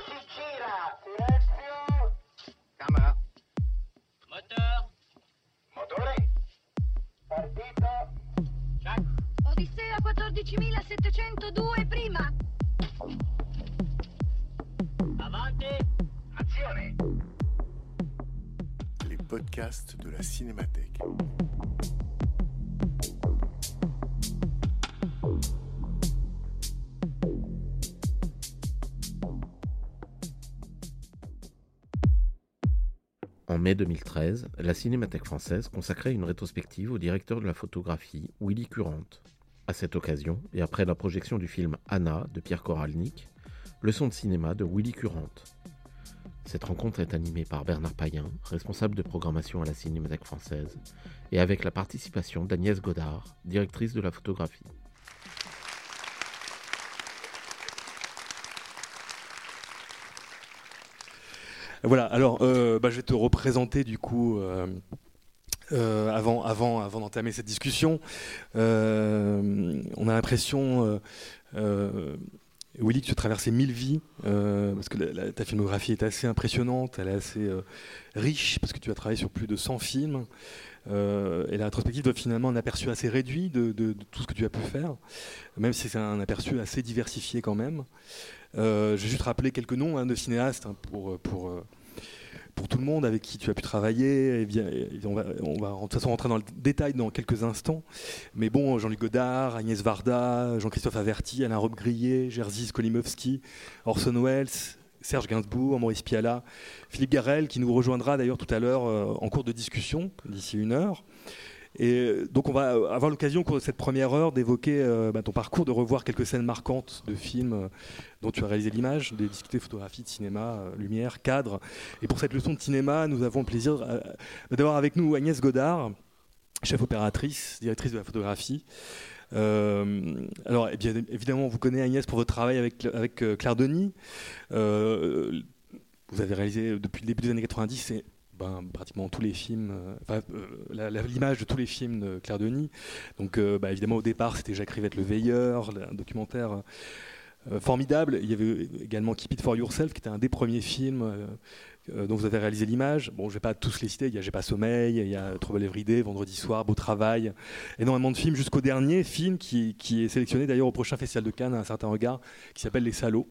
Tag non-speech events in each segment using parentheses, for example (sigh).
si gira. Silenzio. Camera. Moteur. Motore. Partito. Check. Odissea 14702 prima. Avanti. Azione. Les podcasts de la Cinémathèque. Mai 2013, la Cinémathèque française consacrait une rétrospective au directeur de la photographie, Willy Curante. À cette occasion, et après la projection du film Anna de Pierre Koralnik, leçon de cinéma de Willy Curante. Cette rencontre est animée par Bernard Payen, responsable de programmation à la Cinémathèque française, et avec la participation d'Agnès Godard, directrice de la photographie. Voilà, alors euh, bah, je vais te représenter du coup euh, euh, avant, avant, avant d'entamer cette discussion. On a l'impression, Willy, que tu as traversé mille vies, parce que ta filmographie est assez impressionnante, elle est assez riche, parce que tu as travaillé sur plus de 100 films. Et la rétrospective donne finalement un aperçu assez réduit de tout ce que tu as pu faire, même si c'est un aperçu assez diversifié quand même. Euh, je vais juste rappeler quelques noms hein, de cinéastes hein, pour, pour, euh, pour tout le monde avec qui tu as pu travailler. Et bien, on, va, de toute façon rentrer dans le détail dans quelques instants. Mais bon, Jean-Luc Godard, Agnès Varda, Jean-Christophe Averti, Alain Robbe-Grillet, Jerzy Skolimowski, Orson Welles, Serge Gainsbourg, Maurice Pialat, Philippe Garrel, qui nous rejoindra d'ailleurs tout à l'heure euh, en cours de discussion, d'ici une heure. Et euh, donc on va avoir l'occasion de cette première heure d'évoquer euh, bah, ton parcours, de revoir quelques scènes marquantes de films euh, dont tu as réalisé l'image, de discuter photographie, cinéma, euh, lumière, cadre. Et pour cette leçon de cinéma, nous avons le plaisir euh, d'avoir avec nous Agnès Godard, chef opératrice, directrice de la photographie. Euh, alors, eh évidemment, vous connaissez Agnès pour votre travail avec, avec euh, Claire Denis. Euh, vous avez réalisé depuis le début des années 90 c'est, ben, pratiquement tous les films, euh, euh, l'image de tous les films de Claire Denis. Donc, euh, bah, évidemment, au départ, c'était Jacques Rivette Le Veilleur, un documentaire formidable. Il y avait également Keep It For Yourself, qui était un des premiers films dont vous avez réalisé l'image. Bon, je vais pas tous les citer. Il y a J'ai pas sommeil, il y a Trouble Everyday, Vendredi soir, Beau travail, énormément de films jusqu'au dernier film qui, qui est sélectionné d'ailleurs au prochain festival de Cannes à un certain regard, qui s'appelle Les Salauds.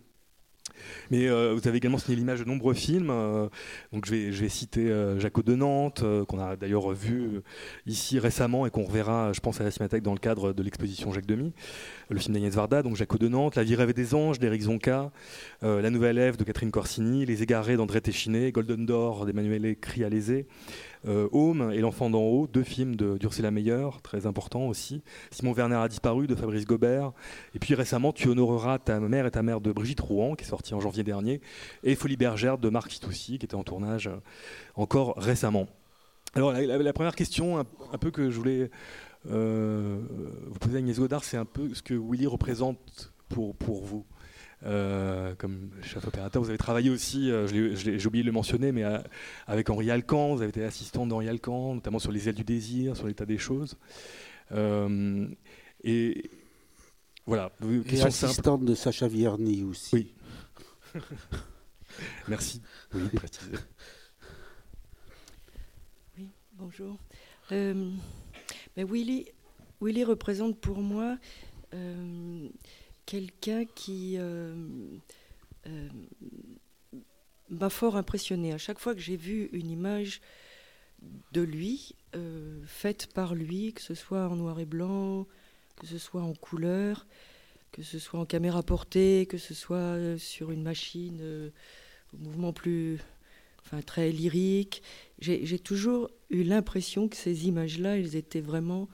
Mais euh, vous avez également signé l'image de nombreux films. euh, donc je vais, citer euh, de Nantes, euh, qu'on a d'ailleurs vu ici récemment et qu'on reverra, je pense, à la Cinémathèque dans le cadre de l'exposition Jacques Demy. Le film d'Agnès Varda, donc Jaco de Nantes, La vie rêvée des anges d'Éric Zonka, euh, La nouvelle Ève de Catherine Corsini, Les égarés d'André Téchiné, Golden Door d'Emmanuel Crialese, euh, Home et L'enfant d'en haut, deux films de d'Ursula Meyer, très importants aussi. Simon Werner a disparu de Fabrice Gobert. Et puis récemment, tu honoreras ta mère et ta mère de Brigitte Rouen, qui est sortie en janvier dernier, et Folie bergère de Marc Fitoussi, qui était en tournage euh, encore récemment. Alors la, première question, un, peu que je voulais vous poser Agnès Godard, c'est un peu ce que Willy représente pour, pour vous. Euh, comme chef opérateur, vous avez travaillé aussi, euh, j'ai oublié de le mentionner, mais euh, avec Henri Alcan, vous avez été assistante d'Henri Alcan, notamment sur Les ailes du désir, sur l'état des choses. Euh, et voilà, Et question simple. assistante de Sacha Vierny aussi. Oui. (laughs) Merci. Oui, de préciser. Oui, bonjour. Mais Willy, Willy représente pour moi euh, quelqu'un qui euh, euh, m'a fort impressionné. À chaque fois que j'ai vu une image de lui, faite par lui, que ce soit en noir et blanc, que ce soit en couleur, que ce soit en caméra portée, que ce soit sur une machine au mouvement plus, enfin très lyrique, j'ai toujours eu l'impression que ces images-là, elles étaient vraiment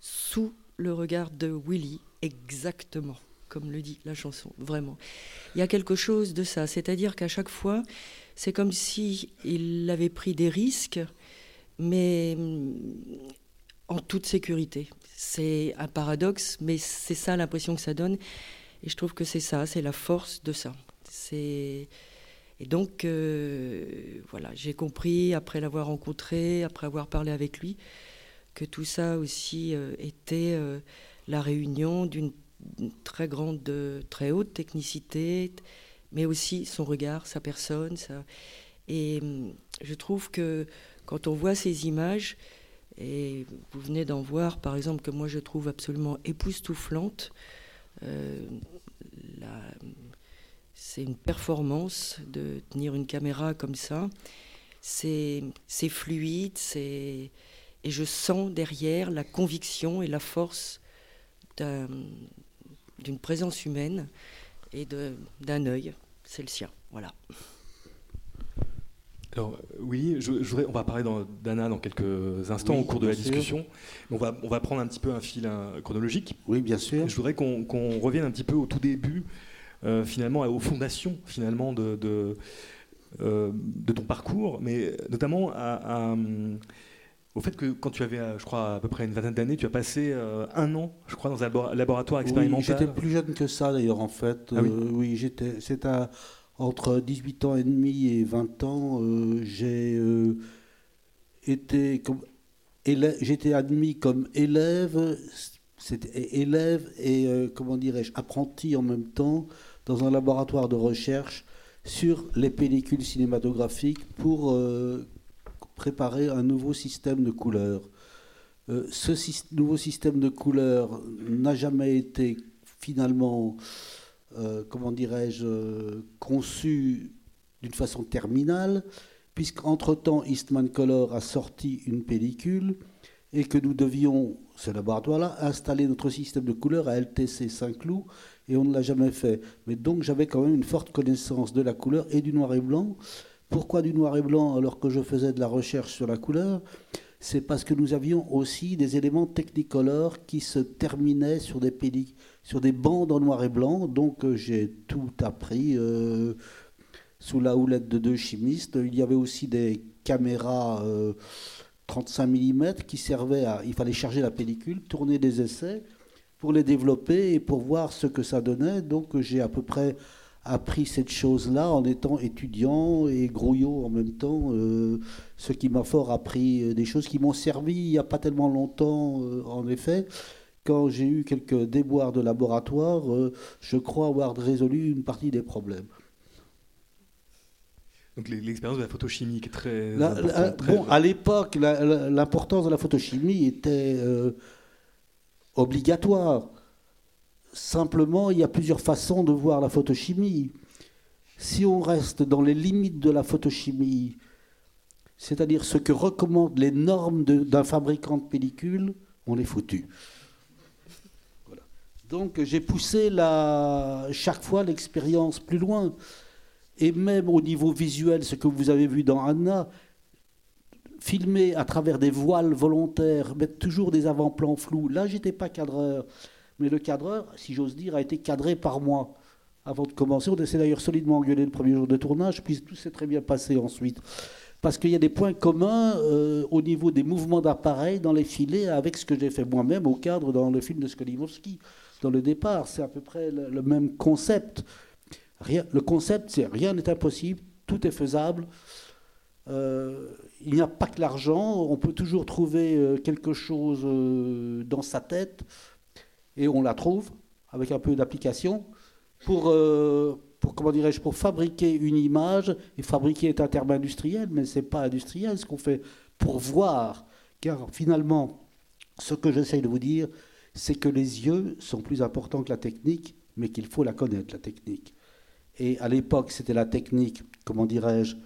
sous le regard de Willy, exactement, comme le dit la chanson, vraiment. Il y a quelque chose de ça, c'est-à-dire qu'à chaque fois, c'est comme si il avait pris des risques, mais hum, en toute sécurité. C'est un paradoxe, mais c'est ça l'impression que ça donne. Et je trouve que c'est ça, c'est la force de ça. C'est et donc euh, voilà, j'ai compris après l'avoir rencontré, après avoir parlé avec lui, que tout ça aussi euh, était euh, la réunion d'une très grande, très haute technicité, mais aussi son regard, sa personne. Et hum, je trouve que quand on voit ces images, et vous venez d'en voir, par exemple, que moi je trouve absolument époustouflante, euh, c'est une performance de tenir une caméra comme ça. C'est fluide, et je sens derrière la conviction et la force d'une présence humaine et d'un œil. C'est le sien. Voilà. Alors oui, je, voudrais, on va parler d'Anna dans quelques instants au cours de la discussion. On va, on va prendre un petit peu un fil chronologique. Oui, bien sûr. Je voudrais qu'on revienne un petit peu au tout début, euh, finalement, aux fondations finalement de, de, euh, de, ton parcours, mais notamment à, au fait que quand tu avais, je crois, à peu près une vingtaine d'années, tu as passé euh, un an, je crois, dans un laboratoire expérimental. Oui, j'étais plus jeune que ça d'ailleurs en fait. Ah oui, oui j'étais. C'est un entre 18 ans et demi et 20 ans, euh, j'ai euh, été comme j'étais admis comme élève, c'était élève et euh, comment dirais-je apprenti en même temps dans un laboratoire de recherche sur les pellicules cinématographiques pour préparer un nouveau système de couleurs. ce nouveau système de couleurs n'a jamais été finalement euh, comment dirais-je, conçu d'une façon terminale, puisqu'entre-temps, Eastman Color a sorti une pellicule et que nous devions, ce laboratoire-là, installer notre système de couleurs à LTC Saint-Cloud, et on ne l'a jamais fait. Mais donc j'avais quand même une forte connaissance de la couleur et du noir et blanc. Pourquoi du noir et blanc alors que je faisais de la recherche sur la couleur? C'est parce que nous avions aussi des éléments technicolores qui se terminaient sur des sur des bandes en noir et blanc. Donc euh, j'ai tout appris euh, sous la houlette de deux chimistes. Il y avait aussi des caméras 35 euh, mm qui servaient à... Il fallait charger la pellicule, tourner des essais pour les développer et pour voir ce que ça donnait. Donc j'ai à peu près appris cette chose-là en étant étudiant et grouillot en même temps, ce qui m'a fort appris des choses qui m'ont servi il n'y a pas tellement longtemps, en effet quand j'ai eu quelques déboires de laboratoire, euh, je crois avoir résolu une partie des problèmes. Donc l'expérience de la photochimie est très Bon, à l'époque, l'importance de la photochimie était euh, obligatoire. Simplement, il y a plusieurs façons de voir la photochimie. Si on reste dans les limites de la photochimie, c'est-à-dire ce que recommandent les normes d'un fabricant de pellicules, on est foutu. Donc j'ai poussé la, chaque fois l'expérience plus loin. Et même au niveau visuel, ce que vous avez vu dans Anna, filmer à travers des voiles volontaires, mettre toujours des avant-plans flous. Là, j'étais pas cadreur. Mais le cadreur, si j'ose dire, a été cadré par moi. Avant de commencer, on s'est d'ailleurs solidement engueulé le premier jour de tournage, puis tout s'est très bien passé ensuite. Parce qu'il y a des points communs euh, au niveau des mouvements d'appareil dans les filets avec ce que j'ai fait moi-même au cadre dans le film de Skolimowski dans le départ. C'est à peu près le, même concept. Rien, le concept, c'est rien n'est impossible, tout est faisable. Euh, il n'y a pas que l'argent, on peut toujours trouver euh, quelque chose euh, dans sa tête, et on la trouve avec un peu d'application pour, comment dirais-je, pour fabriquer une image. Et fabriquer est un terme industriel, mais c'est pas industriel ce qu'on fait pour voir. Car finalement, ce que j'essaye de vous dire, c'est que les yeux sont plus importants que la technique, mais qu'il faut la connaître, la technique. Et à l'époque, c'était la technique, comment dirais-je,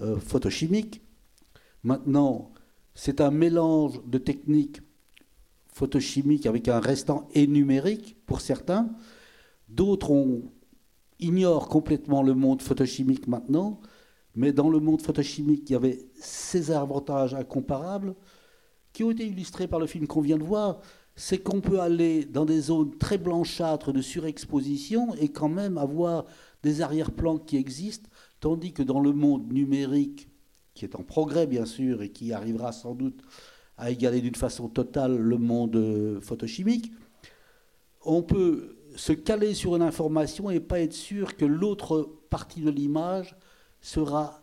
euh, photochimique. Maintenant, c'est un mélange de techniques photochimiques avec un restant et numérique pour certains. D'autres ignorent complètement le monde photochimique maintenant, mais dans le monde photochimique, il y avait ces avantages incomparables qui ont été illustrés par le film qu'on vient de voir c'est qu'on peut aller dans des zones très blanchâtres de surexposition et quand même avoir des arrière-plans qui existent, tandis que dans le monde numérique, qui est en progrès bien sûr et qui arrivera sans doute à égaler d'une façon totale le monde euh, photochimique, on peut se caler sur une information et pas être sûr que l'autre partie de l'image sera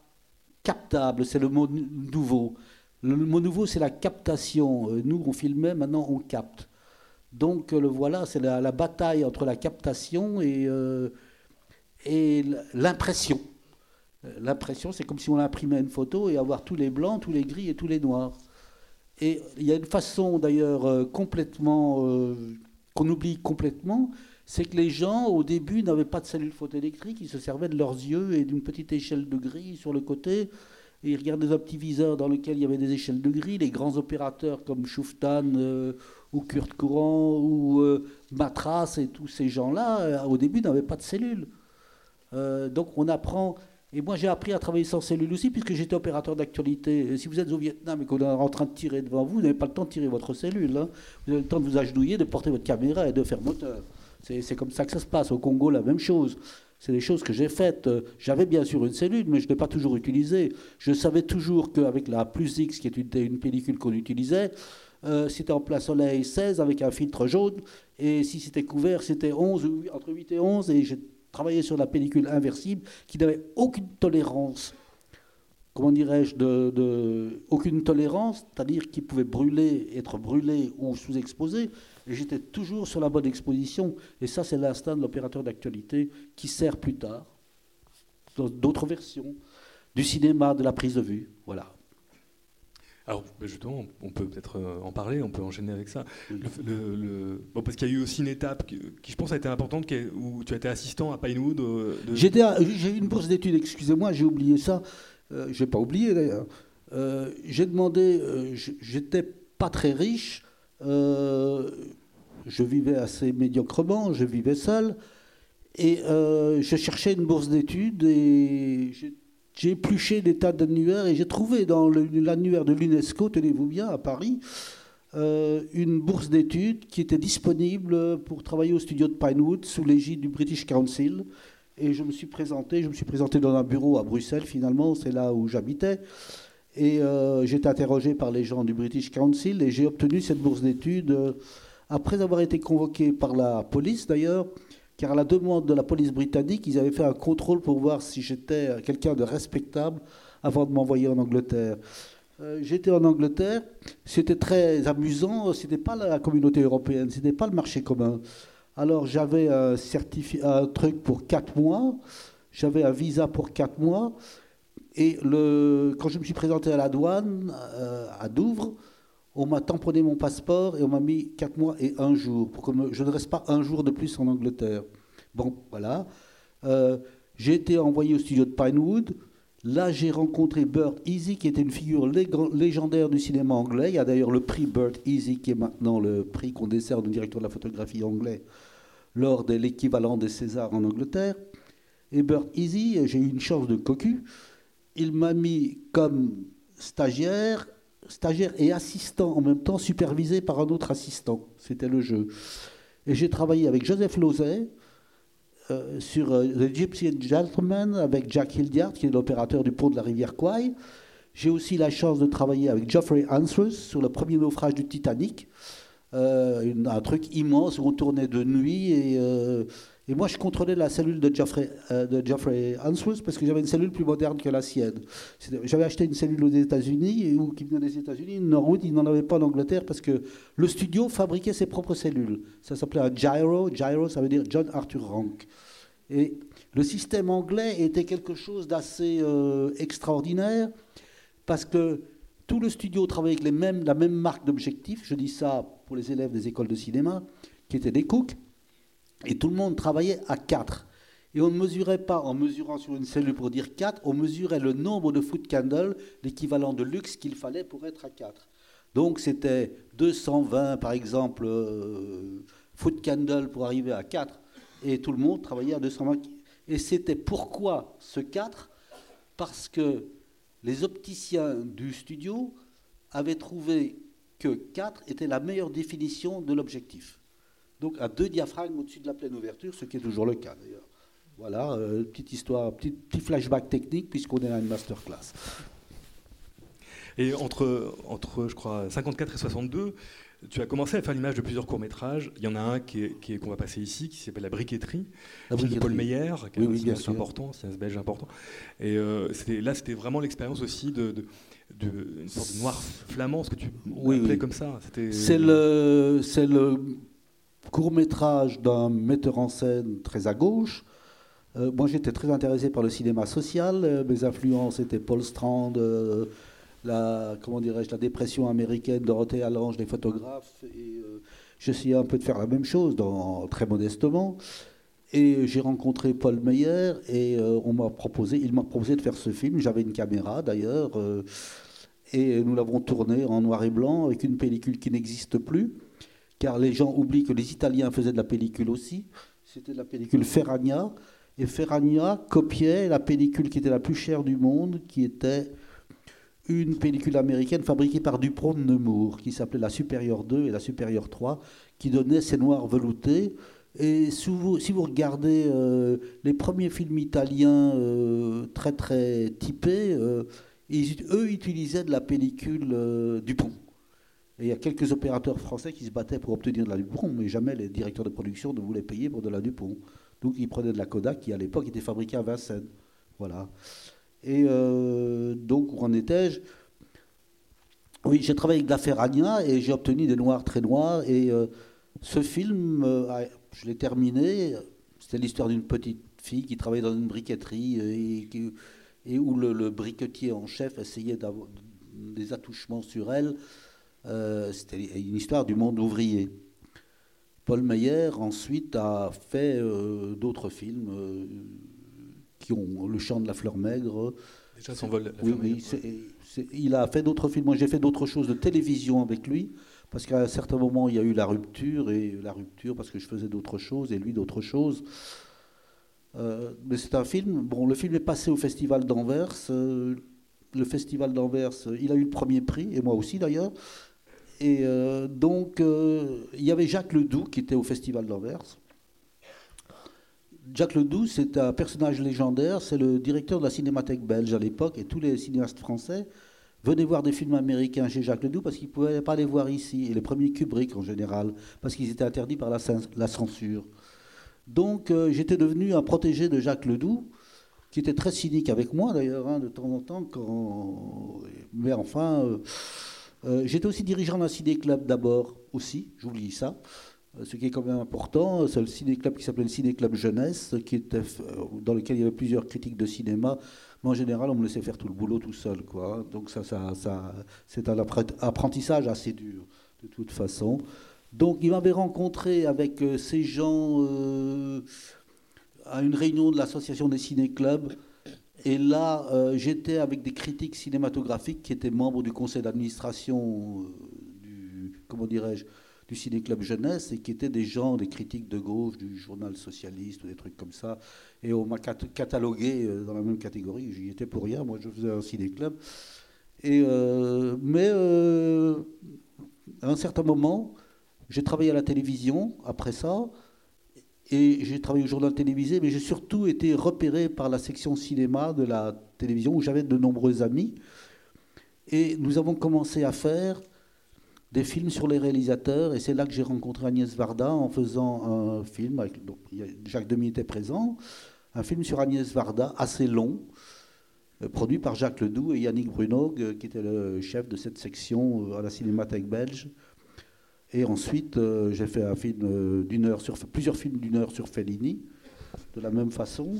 captable. C'est le mot nouveau. Le mot nouveau, c'est la captation. Euh, nous, on filmait, maintenant, on capte. Donc, le voilà, c'est la, bataille entre la captation et, euh, l'impression. Euh, L'impression, c'est comme si on imprimait une photo et avoir tous les blancs, tous les gris et tous les noirs. Et il y a une façon d'ailleurs euh, complètement euh, qu'on oublie complètement, c'est que les gens au début n'avaient pas de cellules photoélectriques, ils se servaient de leurs yeux et d'une petite échelle de gris sur le côté. Ils regardaient un petit viseur dans lequel il y avait des échelles de gris. Les grands opérateurs comme Schuftan euh, ou Kurt Courant ou Matras et tous ces gens-là, au début, n'avaient pas de cellules. Euh, donc on apprend. Et moi j'ai appris à travailler sans cellules aussi, puisque j'étais opérateur d'actualité. Si vous êtes au Vietnam et qu'on est en train de tirer devant vous, vous n'avez pas le temps de tirer votre cellule. hein. Vous avez le temps de vous agenouiller, de porter votre caméra et de faire moteur. C'est comme ça que ça se passe. Au Congo, la même chose. C'est des choses que j'ai faites. J'avais bien sûr une cellule, mais je ne l'ai pas toujours utilisée. Je savais toujours qu'avec la plus X, qui est une, pellicule qu'on utilisait, euh, c'était en plein soleil 16 avec un filtre jaune. Et si c'était couvert, c'était 11, ou huit- entre 8 et 11. Et j'ai travaillé sur la pellicule inversible qui n'avait aucune tolérance. Comment dirais-je Aucune tolérance, c'est-à-dire qu'il pouvait brûler, être brûlé ou sous-exposé. Et j'étais toujours sur la bonne exposition. Et ça, c'est l'instinct de l'opérateur d'actualité qui sert plus tard dans d'autres versions du cinéma, de la prise de vue. Voilà. Alors justement, on peut peut-être euh, en parler, on peut enchaîner avec ça. Oui. Le- le- le- bon, parce qu'il y a eu aussi une étape qui, qui, je pense, a été importante, où tu as été assistant à Pinewood. euh, de- J'ai eu une bourse d'études, excusez-moi, j'ai oublié ça. Euh, j'ai pas oublié d'ailleurs. Euh, j'ai demandé, euh, j'étais pas très riche, je vivais assez médiocrement, je vivais seul, et je cherchais une bourse d'études et j'ai- j'ai épluché des tas d'annuaires et j'ai trouvé dans l'annuaire de l'UNESCO, tenez-vous bien, à Paris, euh, une bourse d'études qui était disponible pour travailler au studio de Pinewood sous l'égide du British Council. Et je me suis présenté, je me suis présenté dans un bureau à Bruxelles finalement, c'est là où j'habitais. Et euh, j'ai été interrogé par les gens du British Council et j'ai obtenu cette bourse d'études euh, après avoir été convoqué par la police d'ailleurs, car à la demande de la police britannique, ils avaient fait un contrôle pour voir si j'étais quelqu'un de respectable avant de m'envoyer en Angleterre. Euh, J'étais en Angleterre, c'était très amusant, c'était pas la communauté européenne, c'était pas le marché commun. Alors j'avais un, un truc pour 4 mois, j'avais un visa pour 4 mois, et quand je me suis présenté à la douane, euh, à Douvres, on m'a tamponné mon passeport et on m'a mis 4 mois et un jour, pour que je ne reste pas un jour de plus en Angleterre. Bon, voilà. Euh, j'ai été envoyé au studio de Pinewood. Là, j'ai rencontré Burt Easy, qui était une figure lég- légendaire du cinéma anglais. Il y a d'ailleurs le prix Burt Easy, qui est maintenant le prix qu'on dessert au directeur de la photographie anglais lors de l'équivalent des Césars en Angleterre. Et Burt Easy, j'ai eu une chance de cocu. Il m'a mis comme stagiaire, stagiaire et assistant en même temps, supervisé par un autre assistant. C'était le jeu. Et j'ai travaillé avec Joseph Lozay euh, sur euh, The Gypsy Gentleman avec Jack Hildyard, qui est l'opérateur du pont de la rivière Kwai. J'ai aussi la chance de travailler avec Geoffrey Answers sur le premier naufrage du Titanic. Euh, un truc immense où on tournait de nuit et, et moi je contrôlais la cellule de Geoffrey, euh, Answers parce que j'avais une cellule plus moderne que la sienne. J'avais acheté une cellule aux États-Unis ou qui venait des États-Unis. Norwood, il n'en avait pas en Angleterre parce que le studio fabriquait ses propres cellules. Ça s'appelait un gyro. Gyro, ça veut dire John Arthur Rank. Et le système anglais était quelque chose d'assez euh, extraordinaire parce que tout le studio travaillait avec la même marque d'objectifs. Je dis ça pour les élèves des écoles de cinéma, qui étaient des cooks. Et tout le monde travaillait à 4. Et on ne mesurait pas en mesurant sur une cellule pour dire 4, on mesurait le nombre de foot candles, l'équivalent de luxe qu'il fallait pour être à 4. Donc c'était 220 par exemple euh, foot candles pour arriver à 4. Et tout le monde travaillait à 220. Et c'était pourquoi ce 4 Parce que les opticiens du studio avaient trouvé que 4 était la meilleure définition de l'objectif. Donc à deux diaphragmes au-dessus de la pleine ouverture, ce qui est toujours le cas d'ailleurs. Voilà, euh, petite histoire, petit, petit flashback technique puisqu'on est à une masterclass. Et entre, entre, je crois, 54 et 62, tu as commencé à faire l'image de plusieurs courts-métrages. Il y en a un qui est- qui est- qu'on va passer ici, qui s'appelle La briqueterie, La film de Paul briqueterie. Meyer, qui est Oui, un oui, important, cinéaste belge important. Et euh, là, c'était vraiment l'expérience aussi de, de, de- une sorte de noir flamand, ce que tu Oui, appelais comme ça. C'était- C'est le, c'est le court métrage d'un metteur en scène très à gauche, Euh, moi, j'étais très intéressé par le cinéma social. Euh, mes influences étaient Paul Strand, euh, la, comment dirais-je, la dépression américaine, Dorothée Allange, les photographes. Et j'essayais un peu de faire la même chose, très modestement. Et j'ai rencontré Paul Meyer et on m'a proposé, il m'a proposé de faire ce film. J'avais une caméra d'ailleurs. et nous l'avons tourné en noir et blanc avec une pellicule qui n'existe plus. Car les gens oublient que les Italiens faisaient de la pellicule aussi. C'était la pellicule Ferragna. Et Ferragna copiait la pellicule qui était la plus chère du monde, qui était une pellicule américaine fabriquée par Dupont de Nemours, qui s'appelait la Supérieure 2 et la Supérieure 3, qui donnait ces noirs veloutés. Et si vous, regardez euh, les premiers films italiens euh, très très typés, euh, eux utilisaient de la pellicule Dupont. Et il y a quelques opérateurs français qui se battaient pour obtenir de la Dupont, mais jamais les directeurs de production ne voulaient payer pour de la Dupont. Donc ils prenaient de la Kodak qui à l'époque était fabriquée à Vincennes. Voilà. Et euh, donc où en étais-je? Oui, j'ai travaillé avec la Ferragna et j'ai obtenu des noirs très noirs. Et euh, ce film, euh, je l'ai terminé. C'était l'histoire d'une petite fille qui travaillait dans une briqueterie et où le, le briquetier en chef essayait d'avoir des attouchements sur elle. Euh, C'était une histoire du monde ouvrier. Paul Meyer ensuite a fait euh, d'autres films euh, qui ont Le chant de la fleur maigre. Déjà son vol. Oui, oui, il a fait d'autres films. Moi, j'ai fait d'autres choses de télévision avec lui, parce qu'à un certain moment, il y a eu la rupture, et la rupture parce que je faisais d'autres choses, et lui d'autres choses. Euh, mais c'est un film. Bon, le film est passé au Festival d'Anvers. le Festival d'Anvers, il a eu le premier prix, et moi aussi d'ailleurs. Et euh, donc, euh, il y avait Jacques Ledoux qui était au Festival d'Anvers. Jacques Ledoux, c'est un personnage légendaire, c'est le directeur de la cinémathèque belge à l'époque, et tous les cinéastes français venaient voir des films américains chez Jacques Ledoux parce qu'ils ne pouvaient pas les voir ici, et les premiers Kubrick en général, parce qu'ils étaient interdits par la, cen- la censure. Donc euh, j'étais devenu un protégé de Jacques Ledoux, qui était très cynique avec moi d'ailleurs, hein, de temps en temps, mais enfin, euh, j'étais aussi dirigeant d'un ciné-club d'abord, aussi, j'oublie ça. Euh, Ce qui est quand même important, c'est le ciné-club qui s'appelait le ciné-club jeunesse, qui était, euh, dans lequel il y avait plusieurs critiques de cinéma. Mais en général, on me laissait faire tout le boulot tout seul. Quoi. Donc ça, ça, ça, c'est un apprent- apprentissage assez dur, de toute façon. Donc il m'avait rencontré avec ces gens à une réunion de l'association des ciné-clubs. Et là, euh, j'étais avec des critiques cinématographiques qui étaient membres du conseil d'administration euh, du, comment dirais-je, du ciné-club jeunesse et qui étaient des gens, des critiques de gauche, du journal socialiste ou des trucs comme ça. Et on m'a cat- catalogué euh, dans la même catégorie. J'y étais pour rien. Moi, je faisais un ciné-club. Et, euh, mais à un certain moment, j'ai travaillé à la télévision après ça. Et j'ai travaillé au journal télévisé, mais j'ai surtout été repéré par la section cinéma de la télévision où j'avais de nombreux amis. Et nous avons commencé à faire des films sur les réalisateurs. Et c'est là que j'ai rencontré Agnès Varda en faisant un film. Jacques Demy était présent. Un film sur Agnès Varda, assez long, euh, produit par Jacques Ledoux et Yannick Brunog, euh, qui était le chef de cette section euh, à la Cinémathèque belge. Et ensuite, euh, j'ai fait un film euh, d'une heure sur plusieurs films d'une heure sur Fellini, de la même façon.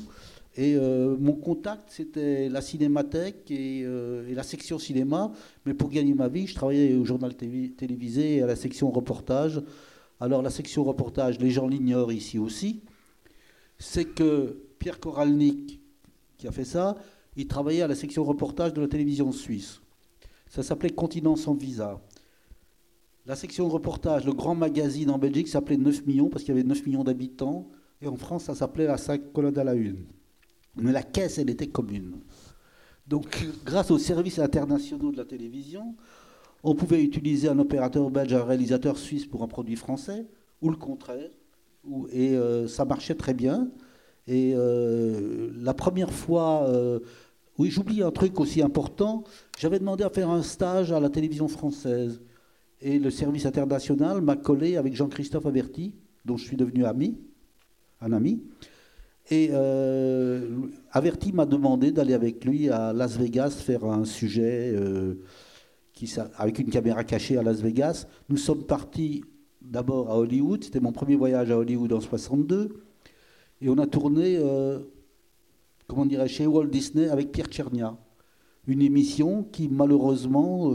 Et euh, mon contact, c'était la cinémathèque et, et la section cinéma. Mais pour gagner ma vie, je travaillais au journal télévi- télévisé et à la section reportage. Alors la section reportage, les gens l'ignorent ici aussi, c'est que Pierre Koralnik, qui a fait ça, il travaillait à la section reportage de la télévision suisse. Ça s'appelait Continent sans visa. La section reportage, le grand magazine en Belgique s'appelait 9 millions parce qu'il y avait 9 millions d'habitants. Et en France, ça s'appelait la 5 colonnes à la une. Mais la caisse, elle était commune. Donc, grâce aux services internationaux de la télévision, on pouvait utiliser un opérateur belge, un réalisateur suisse pour un produit français, ou le contraire. Et euh, ça marchait très bien. Et euh, la première fois, euh, oui, j'oublie un truc aussi important. J'avais demandé à faire un stage à la télévision française. Et le service international m'a collé avec Jean-Christophe Averti, dont je suis devenu ami, un ami. Et euh, Averti m'a demandé d'aller avec lui à Las Vegas faire un sujet euh, qui, avec une caméra cachée à Las Vegas. Nous sommes partis d'abord à Hollywood. C'était mon premier voyage à Hollywood en 62. Et on a tourné euh, comment dirais chez Walt Disney avec Pierre Tchernia. Une émission qui, malheureusement,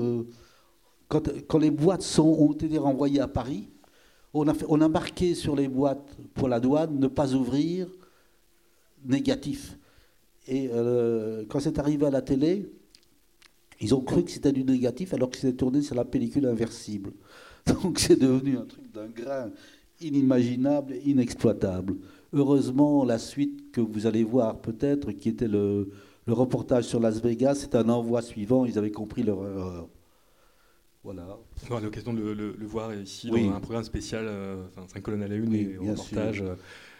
quand, les boîtes sont, ont été renvoyées à Paris, on a, marqué sur les boîtes pour la douane ne pas ouvrir négatif. Et euh, quand c'est arrivé à la télé, ils ont cru que c'était du négatif alors que c'était tourné sur la pellicule inversible. (laughs) Donc c'est devenu un truc d'un grain inimaginable, inexploitable. Heureusement, la suite que vous allez voir peut-être, qui était le, le reportage sur Las Vegas, c'est un envoi suivant, ils avaient compris leur erreur. Voilà. On aura l'occasion de le, le, le, voir ici oui. dans un programme spécial, euh, 5 colonnes à la une oui, et reportage. Sûr.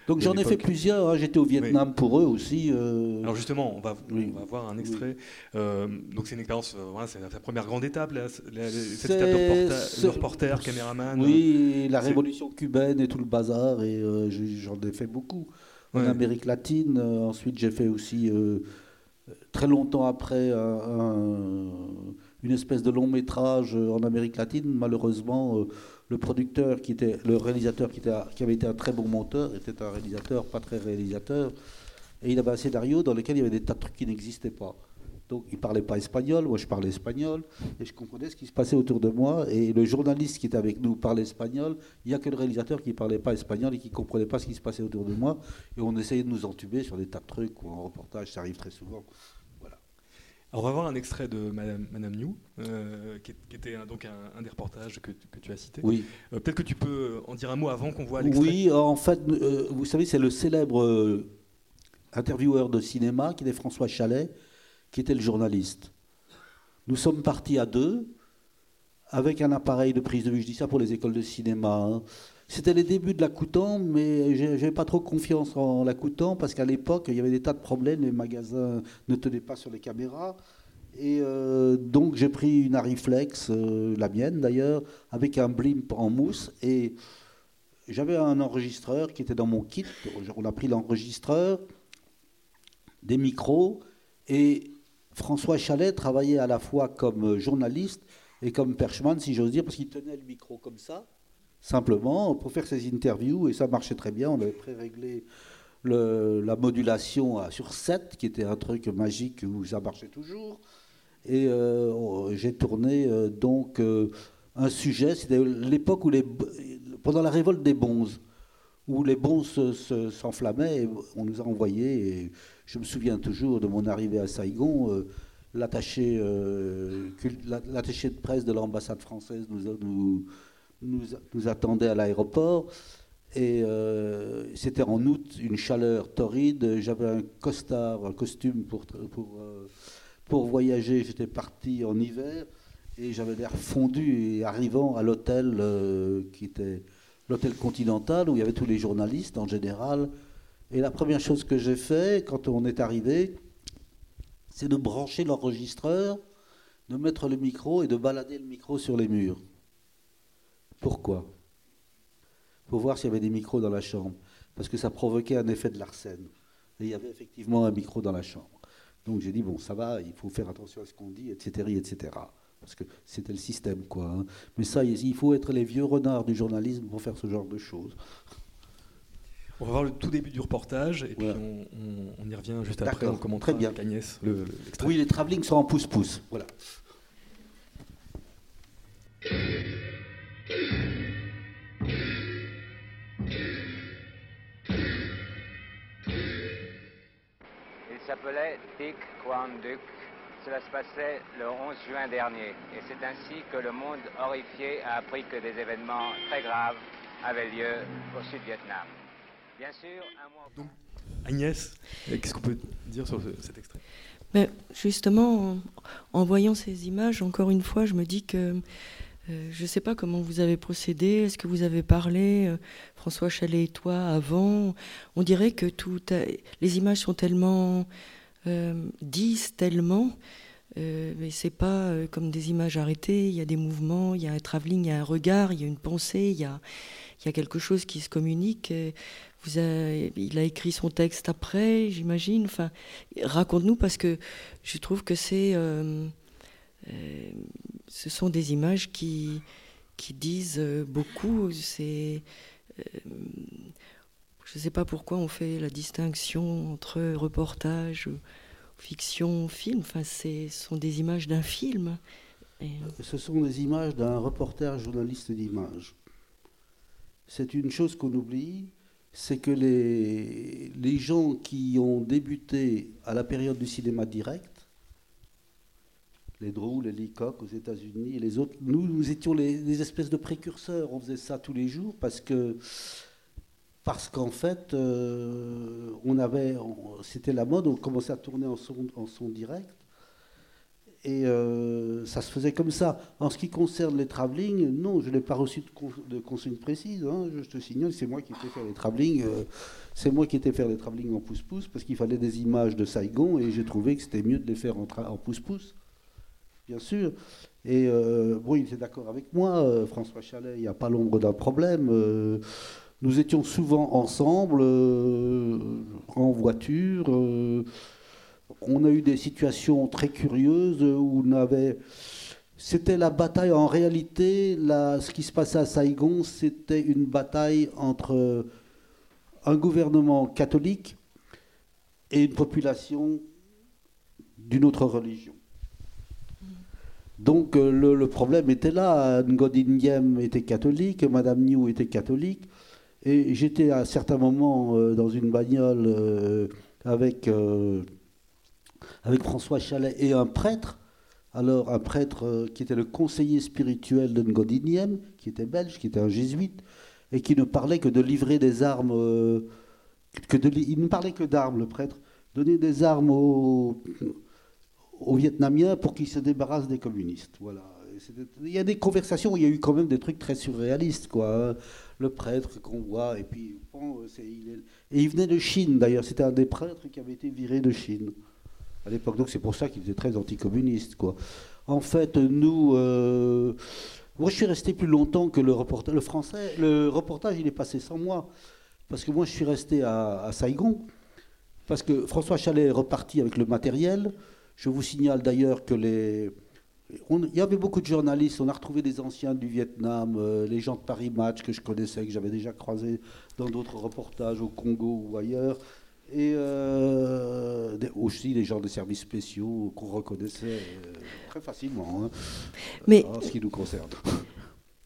Donc j'en ai fait plusieurs, hein. j'étais au Vietnam oui. pour eux aussi. Euh... Alors justement, on va, oui. on va voir un extrait. Oui. Euh, donc c'est une expérience, euh, voilà, c'est sa première grande étape, là, la, cette étape de reporter, de reporter caméraman. Oui, la révolution cubaine et tout le bazar, et euh, j'en ai fait beaucoup. En Amérique latine, ensuite j'ai fait aussi, très longtemps après, un, une espèce de long métrage en Amérique latine, malheureusement le producteur qui était le réalisateur qui, était, qui, avait été un très bon monteur était un réalisateur pas très réalisateur. Et il avait un scénario dans lequel il y avait des tas de trucs qui n'existaient pas. Donc il parlait pas espagnol moi je parlais espagnol et je comprenais ce qui se passait autour de moi. Et le journaliste qui était avec nous parlait espagnol. Il y a que le réalisateur qui parlait pas espagnol et qui comprenait pas ce qui se passait autour de moi. Et on essayait de nous entuber sur des tas de trucs ou en reportage ça arrive très souvent alors on va voir un extrait de Madame, Madame New, euh, qui, qui, était donc un, un, des reportages que, que, tu as cité. Oui. Euh, Peut-être que tu peux en dire un mot avant qu'on voit l'extrait. Oui, en fait, euh, vous savez, c'est le célèbre euh, intervieweur de cinéma qui était François Chalet, qui était le journaliste. Nous sommes partis à deux avec un appareil de prise de vue. Je dis ça pour les écoles de cinéma. Hein. C'était les débuts de la Coutan, mais j'avais pas trop confiance en la Coutan parce qu'à l'époque, il y avait des tas de problèmes, les magasins ne tenaient pas sur les caméras. Et euh, donc j'ai pris une Ariflex, euh, la mienne d'ailleurs, avec un blimp en mousse. Et j'avais un enregistreur qui était dans mon kit. On a pris l'enregistreur, des micros. Et François Chalet travaillait à la fois comme journaliste et comme perchman, si j'ose dire, parce qu'il tenait le micro comme ça simplement pour faire ces interviews et ça marchait très bien. On avait pré-réglé la modulation sur 7, qui était un truc magique où ça marchait toujours. Et euh, j'ai tourné euh, donc euh, un sujet, c'était l'époque où les, pendant la révolte des bonzes, où les bonzes s'enflammaient, se, on nous a envoyés, et je me souviens toujours de mon arrivée à Saigon, l'attaché de presse de l'ambassade française nous, nous nous, nous attendait à l'aéroport. Et euh, c'était en août, une chaleur torride. J'avais un costard, un costume pour, pour, euh, pour voyager. J'étais parti en hiver et j'avais l'air fondu. Et arrivant à l'hôtel euh, qui était l'hôtel continental où il y avait tous les journalistes en général. Et la première chose que j'ai fait quand on est arrivé, c'est de brancher l'enregistreur, de mettre le micro et de balader le micro sur les murs. Pourquoi Pour voir s'il y avait des micros dans la chambre. Parce que ça provoquait un effet de l'arsène. Et il y avait effectivement un micro dans la chambre. Donc j'ai dit, bon, ça va, il faut faire attention à ce qu'on dit, etc., etc. Parce que c'était le système, quoi. Hein. Mais ça, il faut être les vieux renards du journalisme pour faire ce genre de choses. On va voir le tout début du reportage et voilà. puis on, on, on, y revient juste après. On commentera Très bien. avec Agnès le, le Oui, les travelling sont en pouce-pouce. Voilà. Il s'appelait Dick Quan Duc. Cela se passait le 11 juin dernier. Et c'est ainsi que le monde horrifié a appris que des événements très graves avaient lieu au Sud-Vietnam. Bien sûr, un mois... Donc, Agnès, qu'est-ce qu'on peut dire sur ce, cet extrait? Mais Justement, en, en, voyant ces images, encore une fois, je me dis que euh, je ne sais pas comment vous avez procédé. Est-ce que vous avez parlé, euh, François Chalet et toi, avant? On dirait que tout les images sont tellement euh, disent tellement, euh, mais c'est pas comme des images arrêtées. Il y a des mouvements, il y a un travelling, il y a un regard, il y a une pensée, il y a, quelque chose qui se communique. Il a écrit son texte après, j'imagine. Enfin, raconte-nous parce que je trouve que c'est ce sont des images qui, qui disent beaucoup. C'est, euh, je ne sais pas pourquoi on fait la distinction entre reportage, fiction, film. Enfin, ce sont des images d'un film. Ce sont des images d'un reporter journaliste d'image. C'est une chose qu'on oublie, c'est que les, les gens qui ont débuté à la période du cinéma direct, les Drew, les Leacock aux États-Unis et les autres, nous, nous étions les, espèces de précurseurs. On faisait ça tous les jours parce que parce qu'en fait, euh, on avait, c'était la mode, on commençait à tourner en son, en son direct. Et euh, ça se faisait comme ça. En ce qui concerne les travelling, non, je n'ai pas reçu de, consigne précise. Hein. Je te signale, c'est moi qui étais faire les travelling. Euh, c'est moi qui étais faire les travelling en pouce-pouce parce qu'il fallait des images de Saigon et j'ai trouvé que c'était mieux de les faire en pouce-pouce bien sûr. Et euh, bon, il était d'accord avec moi, euh, François Chalet, il n'y a pas l'ombre d'un problème. Euh, nous étions souvent ensemble, en voiture. on a eu des situations très curieuses où on avait. C'était la bataille, en réalité, ce qui se passait à Saigon, c'était une bataille entre un gouvernement catholique et une population d'une autre religion. Donc euh, le, problème était là. Ngodin était catholique, Madame New était catholique. Et j'étais à certains moments euh, dans une bagnole euh, avec, avec François Chalet et un prêtre. Alors un prêtre qui était le conseiller spirituel de Ngodin qui était belge, qui était un jésuite, et qui ne parlait que de livrer des armes. que de, il ne parlait que d'armes, le prêtre. Donner des armes aux aux Vietnamiens pour qu'ils se débarrassent des communistes. Voilà. Il y a des conversations où il y a eu quand même des trucs très surréalistes, quoi. Hein. Le prêtre qu'on voit, et puis bon, il et il venait de Chine d'ailleurs. C'était un des prêtres qui avait été viré de Chine à l'époque. Donc c'est pour ça qu'il était très anticommuniste. En fait, nous, euh, moi je suis resté plus longtemps que le reportage. Le français, le reportage, il est passé sans moi, parce que moi je suis resté à, à Saigon, parce que François Chalet est reparti avec le matériel. Je vous signale d'ailleurs que les... il y avait beaucoup de journalistes, on a retrouvé des anciens du Vietnam, euh, les gens de Paris Match que je connaissais, que j'avais déjà croisés dans d'autres reportages au Congo ou ailleurs, et euh, aussi les gens des services spéciaux qu'on reconnaissait euh, très facilement, hein, mais, en ce qui nous concerne. (laughs)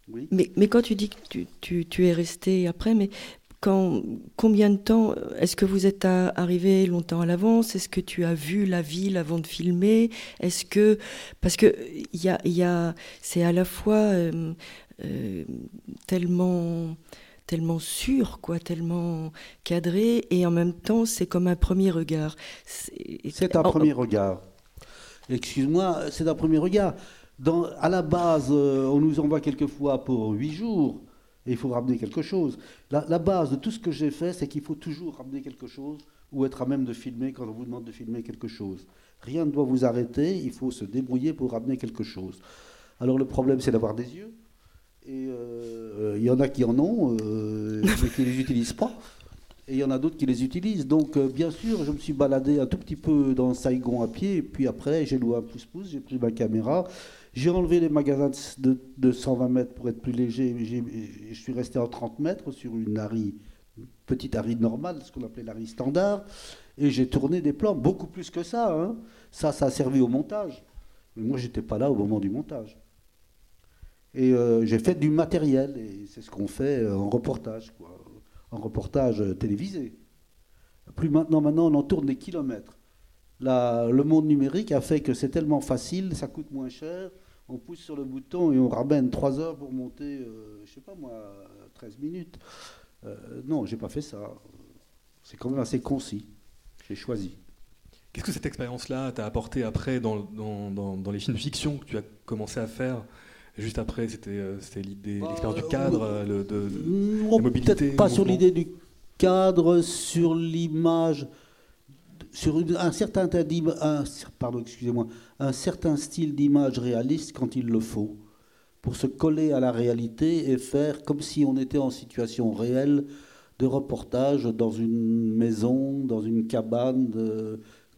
Oui. Mais, mais, quand tu dis que tu, tu, tu es resté après, mais combien de temps Est-ce que vous êtes arrivé longtemps à l'avance? Est-ce que tu as vu la ville avant de filmer? Est-ce que parce que il y a, y a c'est à la fois euh, euh, tellement tellement sûr, quoi, tellement cadré, et en même temps, c'est comme un premier regard. C'est un premier regard. Excuse-moi, c'est un premier regard. Dans, à la base, euh, on nous envoie quelquefois pour huit jours. Et il faut ramener quelque chose. La, base de tout ce que j'ai fait, c'est qu'il faut toujours ramener quelque chose ou être à même de filmer quand on vous demande de filmer quelque chose. Rien ne doit vous arrêter, il faut se débrouiller pour ramener quelque chose. Alors le problème, c'est d'avoir des yeux. Et euh, il y en a qui en ont, euh, mais qui ne les utilisent pas. Et il y en a d'autres qui les utilisent. Donc, euh, bien sûr, je me suis baladé un tout petit peu dans Saigon à pied. Et puis après, j'ai loué un pouce-pouce, j'ai pris ma caméra. J'ai enlevé les magasins de, 120 mètres pour être plus léger. Je suis resté en 30 mètres sur une Harry, petite Harry normale, ce qu'on appelait l'Harry standard. Et j'ai tourné des plans, beaucoup plus que ça. Hein. Ça, ça a servi au montage. Mais moi, j'étais pas là au moment du montage. Et euh, j'ai fait du matériel, et c'est ce qu'on fait euh, en reportage, quoi. En reportage télévisé. Plus maintenant, maintenant, on en tourne des kilomètres. le monde numérique a fait que c'est tellement facile, ça coûte moins cher, on pousse sur le bouton et on ramène 3 heures pour monter, euh, je sais pas moi, 13 minutes. Euh, non, j'ai pas fait ça. C'est quand même assez concis. J'ai choisi. Qu'est-ce que cette expérience-là t'a apporté après dans, dans, les films fiction que tu as commencé à faire? Juste après, c'était euh, l'idée, bah, l'expérience du cadre, le, de, la mobilité. Peut-être pas sur l'idée du cadre, sur l'image sur un certain, un, pardon, excusez-moi, un certain style d'image réaliste quand il le faut, pour se coller à la réalité et faire comme si on était en situation réelle de reportage dans une maison, dans une cabane,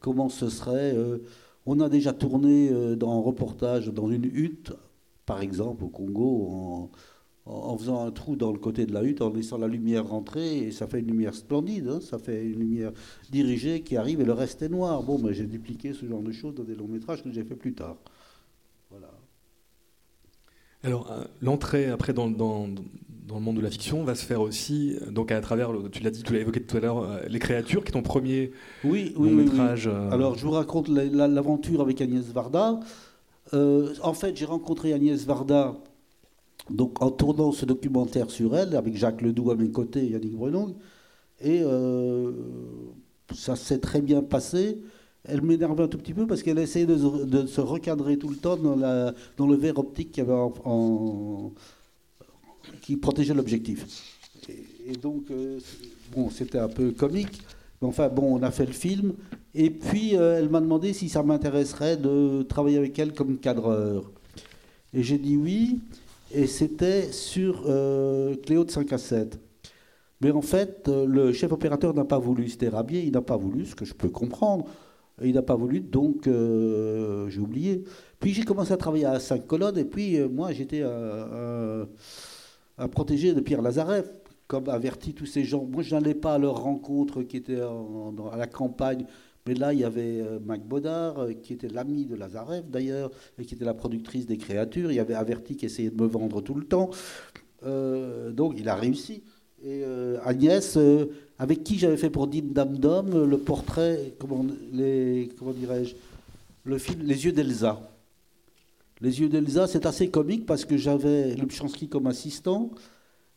comment ce serait. Euh, on a déjà tourné euh, dans un reportage dans une hutte, par exemple au Congo, en, en faisant un trou dans le côté de la hutte, en laissant la lumière rentrer, et ça fait une lumière splendide, hein, ça fait une lumière dirigée qui arrive et le reste est noir. Bon, ben, j'ai dupliqué ce genre de choses dans des longs métrages que j'ai fait plus tard. Voilà. Alors, euh, l'entrée après dans, dans- dans le monde de la fiction va se faire aussi, donc à travers, le- tu l'as dit, tu l'as évoqué tout à l'heure, euh, Les Créatures, qui est ton premier Oui, long oui, oui, oui. métrage. euh, Alors, je vous raconte la- la- l'aventure avec Agnès Varda. Euh, en fait, j'ai rencontré Agnès Varda donc, en tournant ce documentaire sur elle, avec Jacques Ledoux à mes côtés et Yannick Brunong. Et euh, ça s'est très bien passé. Elle m'énervait un tout petit peu parce qu'elle essayait de, se- recadrer tout le temps dans, le verre optique qui protégeait l'objectif. Et, et donc, euh, bon, c'était un peu comique. Mais enfin, bon, on a fait le film. Et puis, euh, elle m'a demandé si ça m'intéresserait de travailler avec elle comme cadreur. Et j'ai dit oui. Et c'était sur euh, Cléo de 5 à 7. Mais en fait, euh, le chef opérateur n'a pas voulu. C'était Rabier, il n'a pas voulu, ce que je peux comprendre. Il n'a pas voulu, donc j'ai oublié. Puis j'ai commencé à travailler à 5 colonnes. Et puis, moi, j'étais un, un- protégé de Pierre Lazareff comme averti tous ces gens. Moi, je n'allais pas à leur rencontre qui était à la campagne. Mais là, il y avait euh, Mac Bodard, euh, qui était l'ami de Lazareff d'ailleurs, et qui était la productrice des créatures. Il y avait Averti qui essayait de me vendre tout le temps. Euh, donc, il a réussi. Et Agnès, avec qui j'avais fait pour Dim Dam Dom le portrait, comment, comment dirais-je, le film Les yeux d'Elsa. Les yeux d'Elsa, c'est assez comique parce que j'avais Lubchansky comme assistant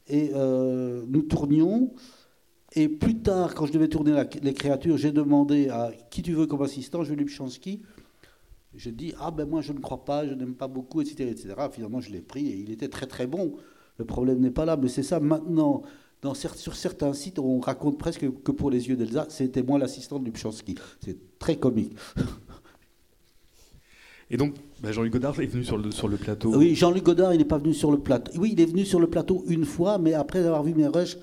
et nous tournions. Et plus tard, quand je devais tourner la- les créatures, j'ai demandé à qui tu veux comme assistant. Je Lubchansky. J'ai dit ah ben moi je ne crois pas, je n'aime pas beaucoup, etc., etc. Finalement, je l'ai pris et il était très très bon. Le problème n'est pas là, mais c'est ça maintenant. Dans sur certains sites, on raconte presque que pour les yeux d'Elsa, c'était moi l'assistant de Lubchansky. C'est très comique. (laughs) Et donc, bah, Jean-Luc Godard est venu sur le, sur le plateau. Oui, Jean-Luc Godard, il n'est pas venu sur le plateau. Oui, il est venu sur le plateau une fois, mais après avoir vu mes rushs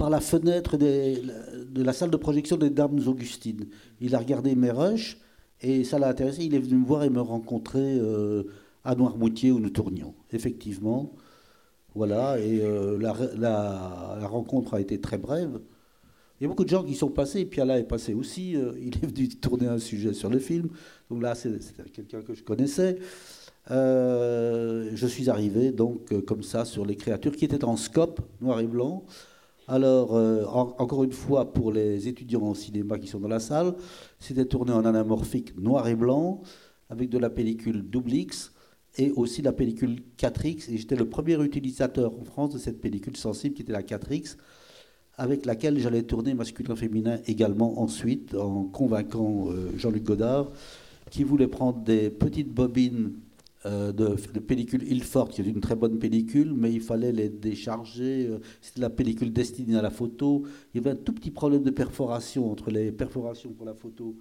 par la fenêtre de la salle de projection des Dames Augustines. Il a regardé mes rushs et ça l'a intéressé. Il est venu me voir et me rencontrer euh, à Noirmoutier où nous tournions. Effectivement. Voilà, et euh, la, rencontre a été très brève. Il y a beaucoup de gens qui sont passés, Piala est passé aussi. euh, il est venu tourner un sujet sur le film. Donc là, c'était quelqu'un que je connaissais. Je suis arrivé donc comme ça sur les créatures qui étaient en scope, noir et blanc. Alors, euh, en- encore une fois, pour les étudiants en cinéma qui sont dans la salle, c'était tourné en anamorphique noir et blanc, avec de la pellicule double X et aussi la pellicule 4X. Et j'étais le premier utilisateur en France de cette pellicule sensible qui était la 4X, avec laquelle j'allais tourner masculin-féminin également ensuite, en convainquant euh, Jean-Luc Godard, qui voulait prendre des petites bobines de, de pellicule Ilford, qui est une très bonne pellicule, mais il fallait les décharger. euh, C'était la pellicule destinée à la photo. Il y avait un tout petit problème de perforation entre les perforations pour la photo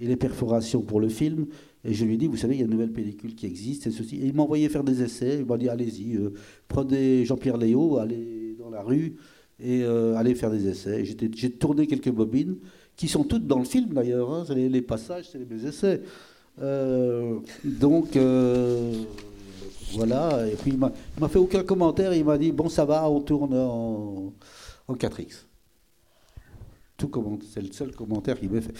et les perforations pour le film. Et je lui ai dit, vous savez, il y a une nouvelle pellicule qui existe, c'est ceci. Et il m'a envoyé faire des essais. Il m'a dit, allez-y, euh, prenez Jean-Pierre Léo, allez dans la rue et euh, allez faire des essais. J'ai tourné quelques bobines qui sont toutes dans le film d'ailleurs. hein. Les, les passages, c'est mes essais. Euh, donc euh, voilà. Et puis il m'a il m'a fait aucun commentaire. Il m'a dit bon ça va, on tourne en, en 4x. Tout comment, c'est le seul commentaire qu'il m'a fait.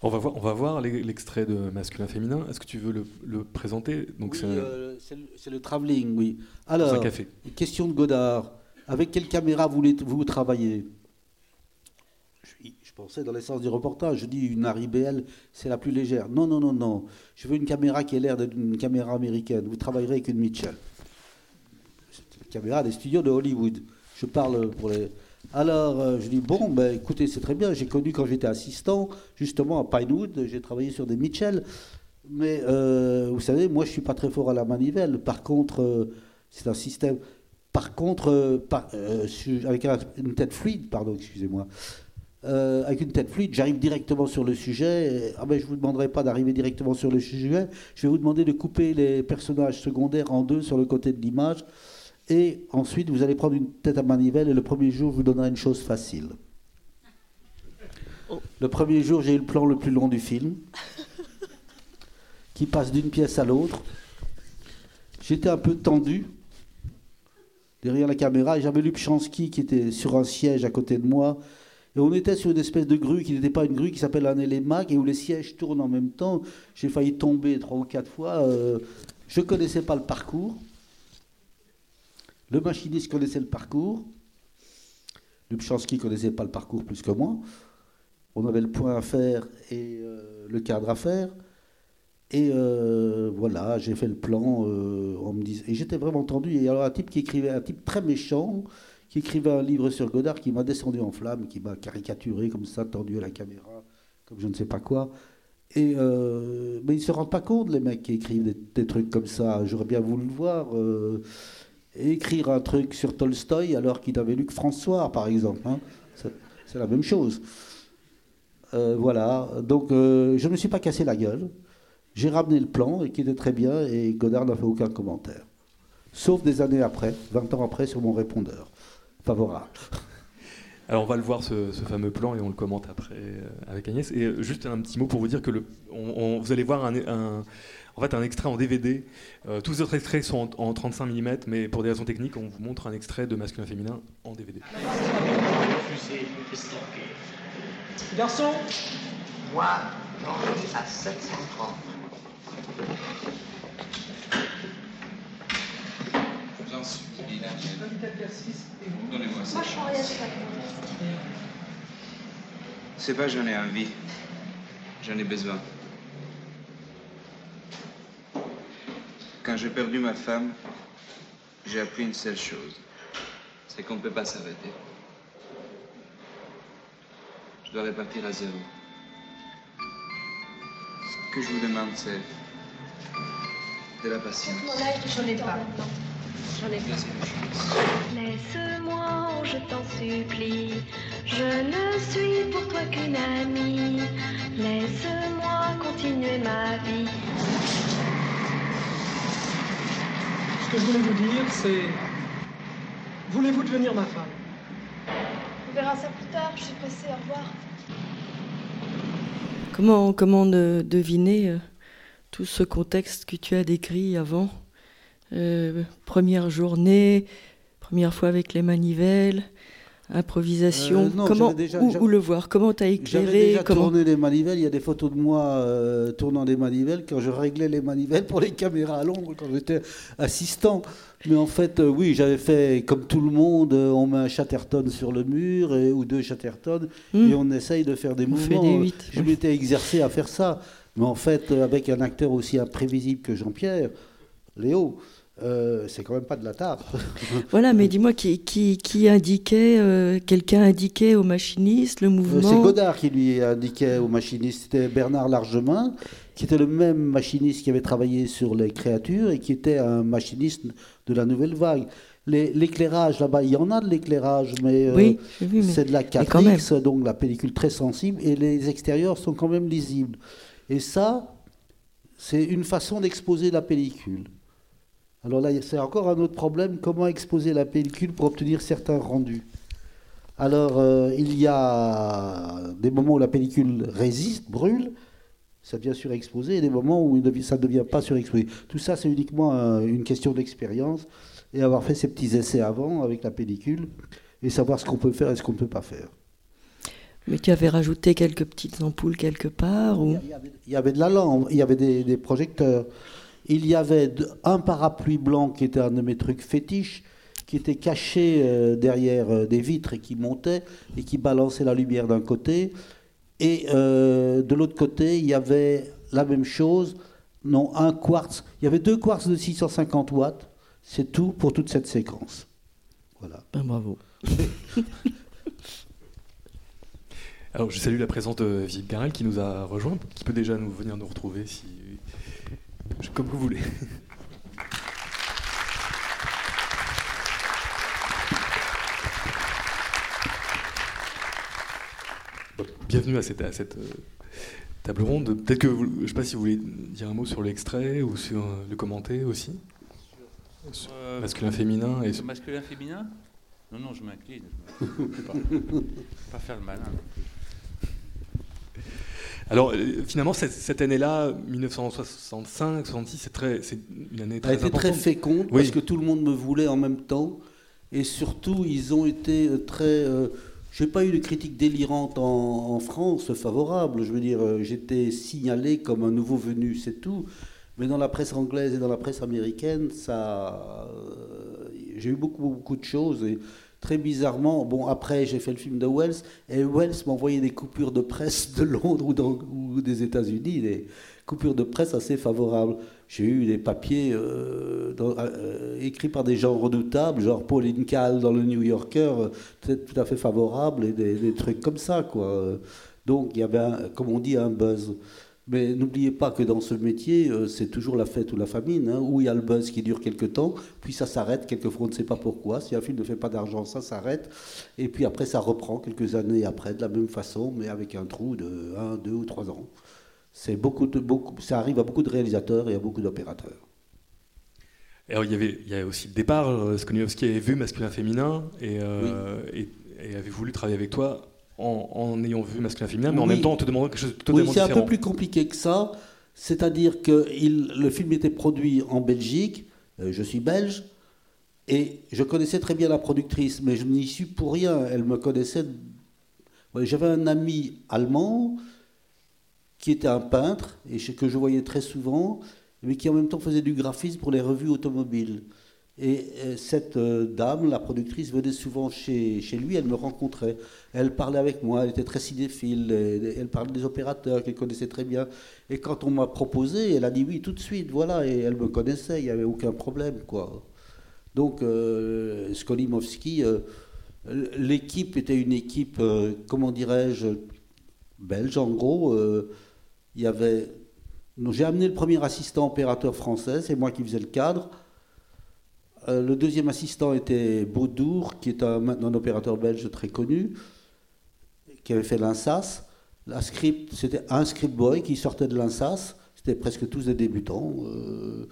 On va voir, on va voir l'e- l'extrait de masculin-féminin. Est-ce que tu veux le, le présenter? Donc, Oui, c'est euh, c'est le, c'est le travelling, oui. un Alors, café. question de Godard. Avec quelle caméra voulez-vous travailler pensais dans l'essence du reportage. Je dis une Harry BL, c'est la plus légère. Non, non, non, non. Je veux une caméra qui ait l'air d'une caméra américaine. Vous travaillerez avec une Mitchell. La caméra des studios de Hollywood. Je parle pour les. Alors, euh, je dis bon, ben, écoutez, c'est très bien. J'ai connu quand j'étais assistant, justement à Pinewood, j'ai travaillé sur des Mitchell. Mais euh, vous savez, moi, je suis pas très fort à la manivelle. Par contre, euh, c'est un système. Par contre, avec un- une tête fluide, pardon, excusez-moi. Euh, avec une tête fluide, j'arrive directement sur le sujet. Et, ah ben, je vous demanderai pas d'arriver directement sur le sujet. Je vais vous demander de couper les personnages secondaires en deux sur le côté de l'image. Et ensuite, vous allez prendre une tête à manivelle. Et le premier jour, je vous donnerai une chose facile. Le premier jour, j'ai eu le plan le plus long du film, qui passe d'une pièce à l'autre. J'étais un peu tendu. derrière la caméra. Et j'avais Lubchansky qui était sur un siège à côté de moi. Et on était sur une espèce de grue qui n'était pas une grue, qui s'appelle un élémac, et où les sièges tournent en même temps. J'ai failli tomber trois ou quatre fois. Euh, je ne connaissais pas le parcours. Le machiniste connaissait le parcours. Lubchansky ne connaissait pas le parcours plus que moi. On avait le point à faire et euh, le cadre à faire. Et euh, voilà, j'ai fait le plan. Et j'étais vraiment tendu. Et alors un type qui écrivait, un type très méchant, qui écrivait un livre sur Godard, qui m'a descendu en flamme, qui m'a caricaturé comme ça, tendu à la caméra, comme je ne sais pas quoi. Et mais ils se rendent pas compte, les mecs qui écrivent des, trucs comme ça. J'aurais bien voulu le voir écrire un truc sur Tolstoï alors qu'il n'avait lu que François, par exemple. Hein. C'est la même chose. Euh, voilà, donc euh, je ne me suis pas cassé la gueule. J'ai ramené le plan et qui était très bien et Godard n'a fait aucun commentaire. Sauf des années après, 20 ans après, sur mon répondeur. Favorable. Alors on va le voir ce, fameux plan et on le commente après euh, avec Agnès. Et juste un petit mot pour vous dire que le, vous allez voir un, en fait un extrait en DVD. Euh, tous les autres extraits sont en, 35 mm, mais pour des raisons techniques, on vous montre un extrait de masculin féminin en DVD. Garçon Moi, j'en ai à 730. Je vous en supplie, Donnez-moi ça. C'est pas j'en ai envie. J'en ai besoin. Quand j'ai perdu ma femme, j'ai appris une seule chose. C'est qu'on ne peut pas s'arrêter. Je dois repartir à zéro. Ce que je vous demande, c'est de la patience. J'en ai pas. J'en ai pas. Laisse-moi, je t'en supplie. Je ne suis pour toi qu'une amie. Laisse-moi continuer ma vie. Ce que je voulais vous dire, c'est... Voulez-vous devenir ma femme? On verra ça plus tard, je suis pressée, au revoir. Comment, comment deviner euh, tout ce contexte que tu as décrit avant? Euh, Première journée, première fois avec les manivelles, improvisation. Euh, comment où, le voir Comment t'as éclairé J'avais déjà comment... tourné les manivelles. Il y a des photos de moi euh, tournant les manivelles quand je réglais les manivelles pour les caméras à Londres quand j'étais assistant. Mais en fait, euh, oui, j'avais fait comme tout le monde. on met un Chatterton sur le mur et, ou deux Chatterton hmm. et on essaye de faire des mouvements. je m'étais exercé à faire ça. Mais en fait, avec un acteur aussi imprévisible que Jean-Pierre, Léo. Euh, c'est quand même pas de la tarte. (laughs) voilà, mais dis-moi, qui, qui, indiquait, euh, quelqu'un indiquait au machiniste le mouvement C'est Godard qui lui indiquait au machiniste. C'était Bernard Largemain, qui était le même machiniste qui avait travaillé sur les créatures et qui était un machiniste de la nouvelle vague. L'éclairage là-bas, il y en a de l'éclairage, mais, euh, c'est de la 4X, donc la pellicule très sensible, et les extérieurs sont quand même lisibles. Et ça, c'est une façon d'exposer la pellicule. Alors là, c'est encore un autre problème, comment exposer la pellicule pour obtenir certains rendus? Alors, euh, il y a des moments où la pellicule résiste, brûle, ça devient surexposé, et des moments où ça ne devient pas surexposé. Tout ça, c'est uniquement euh, une question d'expérience, et avoir fait ces petits essais avant avec la pellicule, et savoir ce qu'on peut faire et ce qu'on ne peut pas faire. Mais tu avais rajouté quelques petites ampoules quelque part ou... il, y avait, de la lampe, il y avait des projecteurs il y avait un parapluie blanc qui était un de mes trucs fétiches, qui était caché euh, derrière euh, des vitres et qui montait et qui balançait la lumière d'un côté. Et euh, de l'autre côté, il y avait la même chose, non, un quartz. Il y avait deux quartz de 650 watts. C'est tout pour toute cette séquence. Voilà. Ben, bravo. (laughs) Alors, je salue la présence de Philippe Garel qui nous a rejoint, qui peut déjà nous venir nous retrouver si comme vous voulez. Bienvenue à cette, à cette euh, table ronde. Peut-être que, je ne sais pas si vous voulez dire un mot sur l'extrait ou sur euh, le commenter aussi. Euh, masculin, féminin. Et... Masculin, féminin? Non, non, je m'incline. Je ne (laughs) pas, pas faire le malin. Alors euh, finalement, cette, année-là, 1965-66, c'est très, c'est une année très Elle a été très féconde parce que tout le monde me voulait en même temps. Et surtout, ils ont été euh, très. Euh, j'ai pas eu de critique délirante en, en France favorable. Je veux dire, euh, j'étais signalé comme un nouveau venu, c'est tout. Mais dans la presse anglaise et dans la presse américaine, ça, euh, j'ai eu beaucoup, beaucoup de choses. Et très bizarrement, bon, après, j'ai fait le film de Wells, et Wells m'envoyait des coupures de presse de Londres ou, des États-Unis, des coupures de presse assez favorables. J'ai eu des papiers euh, euh, écrits par des gens redoutables, genre Paul Incal dans le New Yorker, euh, tout, à fait favorables, et des, trucs comme ça, quoi. Donc, il y avait, comme on dit, un buzz. Mais n'oubliez pas que dans ce métier, euh, c'est toujours la fête ou la famine, hein, où il y a le buzz qui dure quelques temps, puis ça s'arrête, quelquefois on ne sait pas pourquoi. Si un film ne fait pas d'argent, ça s'arrête, et puis après ça reprend quelques années après, de la même façon, mais avec un trou de 1, 2 ou 3 ans. C'est beaucoup de, beaucoup, ça arrive à beaucoup de réalisateurs et à beaucoup d'opérateurs. Alors, il y avait, il y a aussi le départ. euh, Skoniowski avait vu masculin-féminin et, euh, et, et avait voulu travailler avec toi en, en ayant vu masculin-féminin, mais en Oui. même temps en te demandant quelque chose de Oui, totalement c'est un peu plus compliqué que ça. C'est-à-dire que il- le film était produit en Belgique. euh, je suis belge. Et je connaissais très bien la productrice, mais je n'y suis pour rien. Elle me connaissait. Ouais, J'avais un ami allemand qui était un peintre et que je voyais très souvent, mais qui en même temps faisait du graphisme pour les revues automobiles. Et euh, cette euh, dame, la productrice, venait souvent chez, lui, elle me rencontrait. Elle parlait avec moi, elle était très cinéphile, elle parlait des opérateurs qu'elle connaissait très bien. Et quand on m'a proposé, elle a dit oui tout de suite, voilà, et elle me connaissait, il n'y avait aucun problème, quoi. Donc, euh, Skolimowski, euh, l'équipe était une équipe, comment dirais-je, belge en gros. il y avait. J'ai amené le premier assistant opérateur français, c'est moi qui faisais le cadre. Euh, le deuxième assistant était Baudour, qui est un, maintenant un opérateur belge très connu, qui avait fait l'INSAS. C'était un script boy qui sortait de l'INSAS. C'était presque tous des débutants, euh,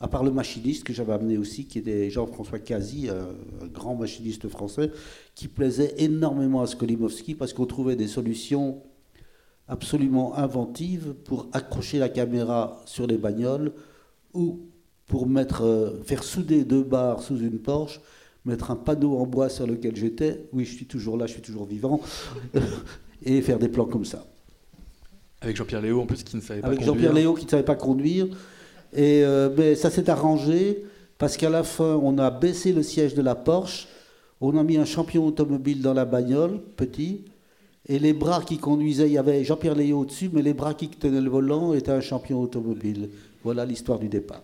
à part le machiniste que j'avais amené aussi, qui était Jean-François un, un grand machiniste français, qui plaisait énormément à Skolimowski parce qu'on trouvait des solutions absolument inventives pour accrocher la caméra sur les bagnoles ou pour mettre, euh, faire souder deux barres sous une Porsche, mettre un panneau en bois sur lequel j'étais, oui je suis toujours là, je suis toujours vivant, (laughs) et faire des plans comme ça. Avec Jean-Pierre Léo en plus qui ne savait pas Avec conduire. Jean-Pierre Léo qui ne savait pas conduire. Et euh, mais ça s'est arrangé parce qu'à la fin, on a baissé le siège de la Porsche, on a mis un champion automobile dans la bagnole, petit, et les bras qui conduisaient, il y avait Jean-Pierre Léo au-dessus, mais les bras qui tenaient le volant étaient un champion automobile. Voilà l'histoire du départ.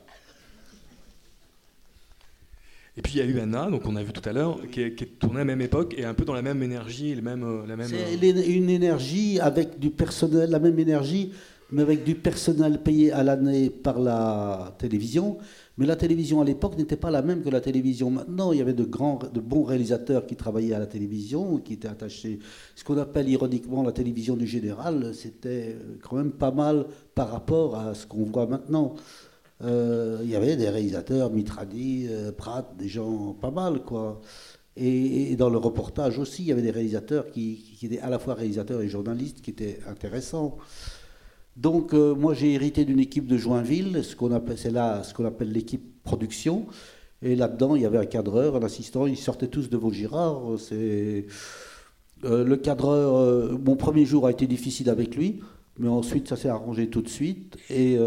Et puis il y a eu Anna, donc on a vu tout à l'heure, qui est, qui est tournée à la même époque et un peu dans la même énergie, le même, euh, la même. C'est euh, une énergie avec du personnel, la même énergie, mais avec du personnel payé à l'année par la télévision. Mais la télévision à l'époque n'était pas la même que la télévision maintenant. Il y avait de grands, de bons réalisateurs qui travaillaient à la télévision, qui étaient attachés. Ce qu'on appelle ironiquement la télévision du général, c'était quand même pas mal par rapport à ce qu'on voit maintenant. Euh, il y avait des réalisateurs, Mitradi, euh, Pratt, des gens pas mal, quoi. Et, dans le reportage aussi, il y avait des réalisateurs qui, étaient à la fois réalisateurs et journalistes, qui étaient intéressants. Donc, euh, moi, j'ai hérité d'une équipe de Joinville, c'est là ce qu'on appelle l'équipe production. Et là-dedans, il y avait un cadreur, un assistant, ils sortaient tous de Vaugirard. C'est euh, le cadreur. mon premier jour a été difficile avec lui, mais ensuite, ça s'est arrangé tout de suite. Et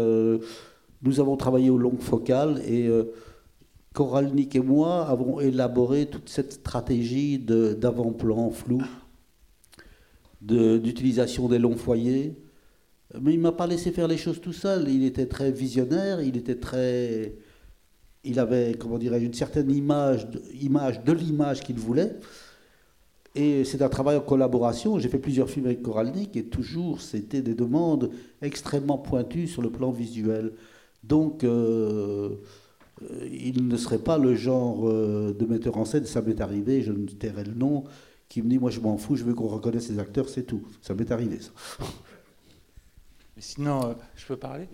nous avons travaillé aux longues focales et euh, Koralnik et moi avons élaboré toute cette stratégie d'avant-plan flou, d'utilisation des longs foyers. Mais il m'a pas laissé faire les choses tout seul. Il était très visionnaire, il était très, il avait, comment dirais-je, une certaine image, image de l'image qu'il voulait. Et c'est un travail en collaboration. J'ai fait plusieurs films avec Koralnik et toujours c'était des demandes extrêmement pointues sur le plan visuel. Donc euh, euh, il ne serait pas le genre euh, de metteur en scène, ça m'est arrivé, je ne tairai le nom, qui me dit moi je m'en fous, je veux qu'on reconnaisse les acteurs, c'est tout. Ça m'est arrivé ça. (laughs) Mais sinon, euh, je peux parler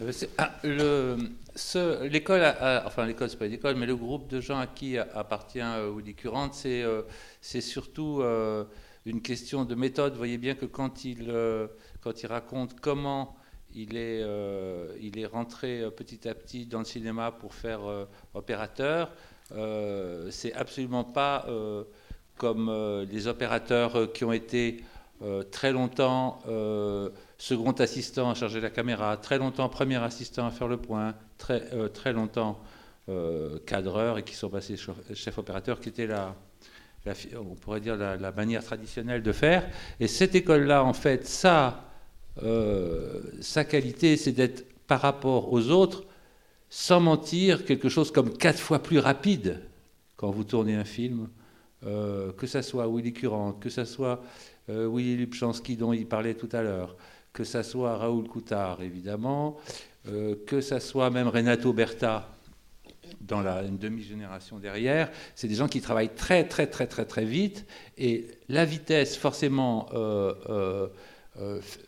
Euh, c'est- ah, le- ce- L'école, a- a- enfin l'école, c'est pas une école, mais le groupe de gens à qui appartient euh, Woody Current, c'est euh, c'est surtout euh, une question de méthode. Vous voyez bien que quand il, euh, quand il raconte comment il est, euh, il est rentré euh, petit à petit dans le cinéma pour faire euh, opérateur, c'est absolument pas comme les opérateurs qui ont été très longtemps second assistant à charger la caméra, très longtemps premier assistant à faire le point, très, très longtemps cadreur et qui sont passés chef, opérateur, qui était la, on pourrait dire la manière traditionnelle de faire. Et cette école-là, en fait, ça, euh, sa qualité, c'est d'être par rapport aux autres, sans mentir, quelque chose comme quatre fois plus rapide quand vous tournez un film, euh, que ça soit Willy Curant, que ça soit euh, Willy Lubchansky dont il parlait tout à l'heure, que ça soit Raoul Coutard, évidemment, que ça soit même Renato Berta dans la une demi-génération derrière, c'est des gens qui travaillent très très très très très vite et la vitesse forcément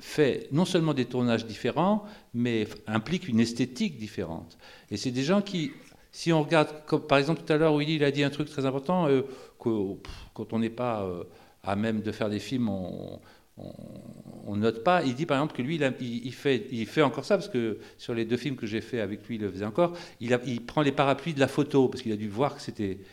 fait non seulement des tournages différents, mais implique une esthétique différente. Et c'est des gens qui, si on regarde, comme par exemple tout à l'heure, Willy il a dit un truc très important, euh, que quand on n'est pas euh, à même de faire des films, on, on- note pas. Il dit par exemple que lui, il, il- fait, il fait encore ça, parce que sur les deux films que j'ai fait avec lui, il le faisait encore. Il, prend les parapluies de la photo, parce qu'il a dû voir que c'était euh,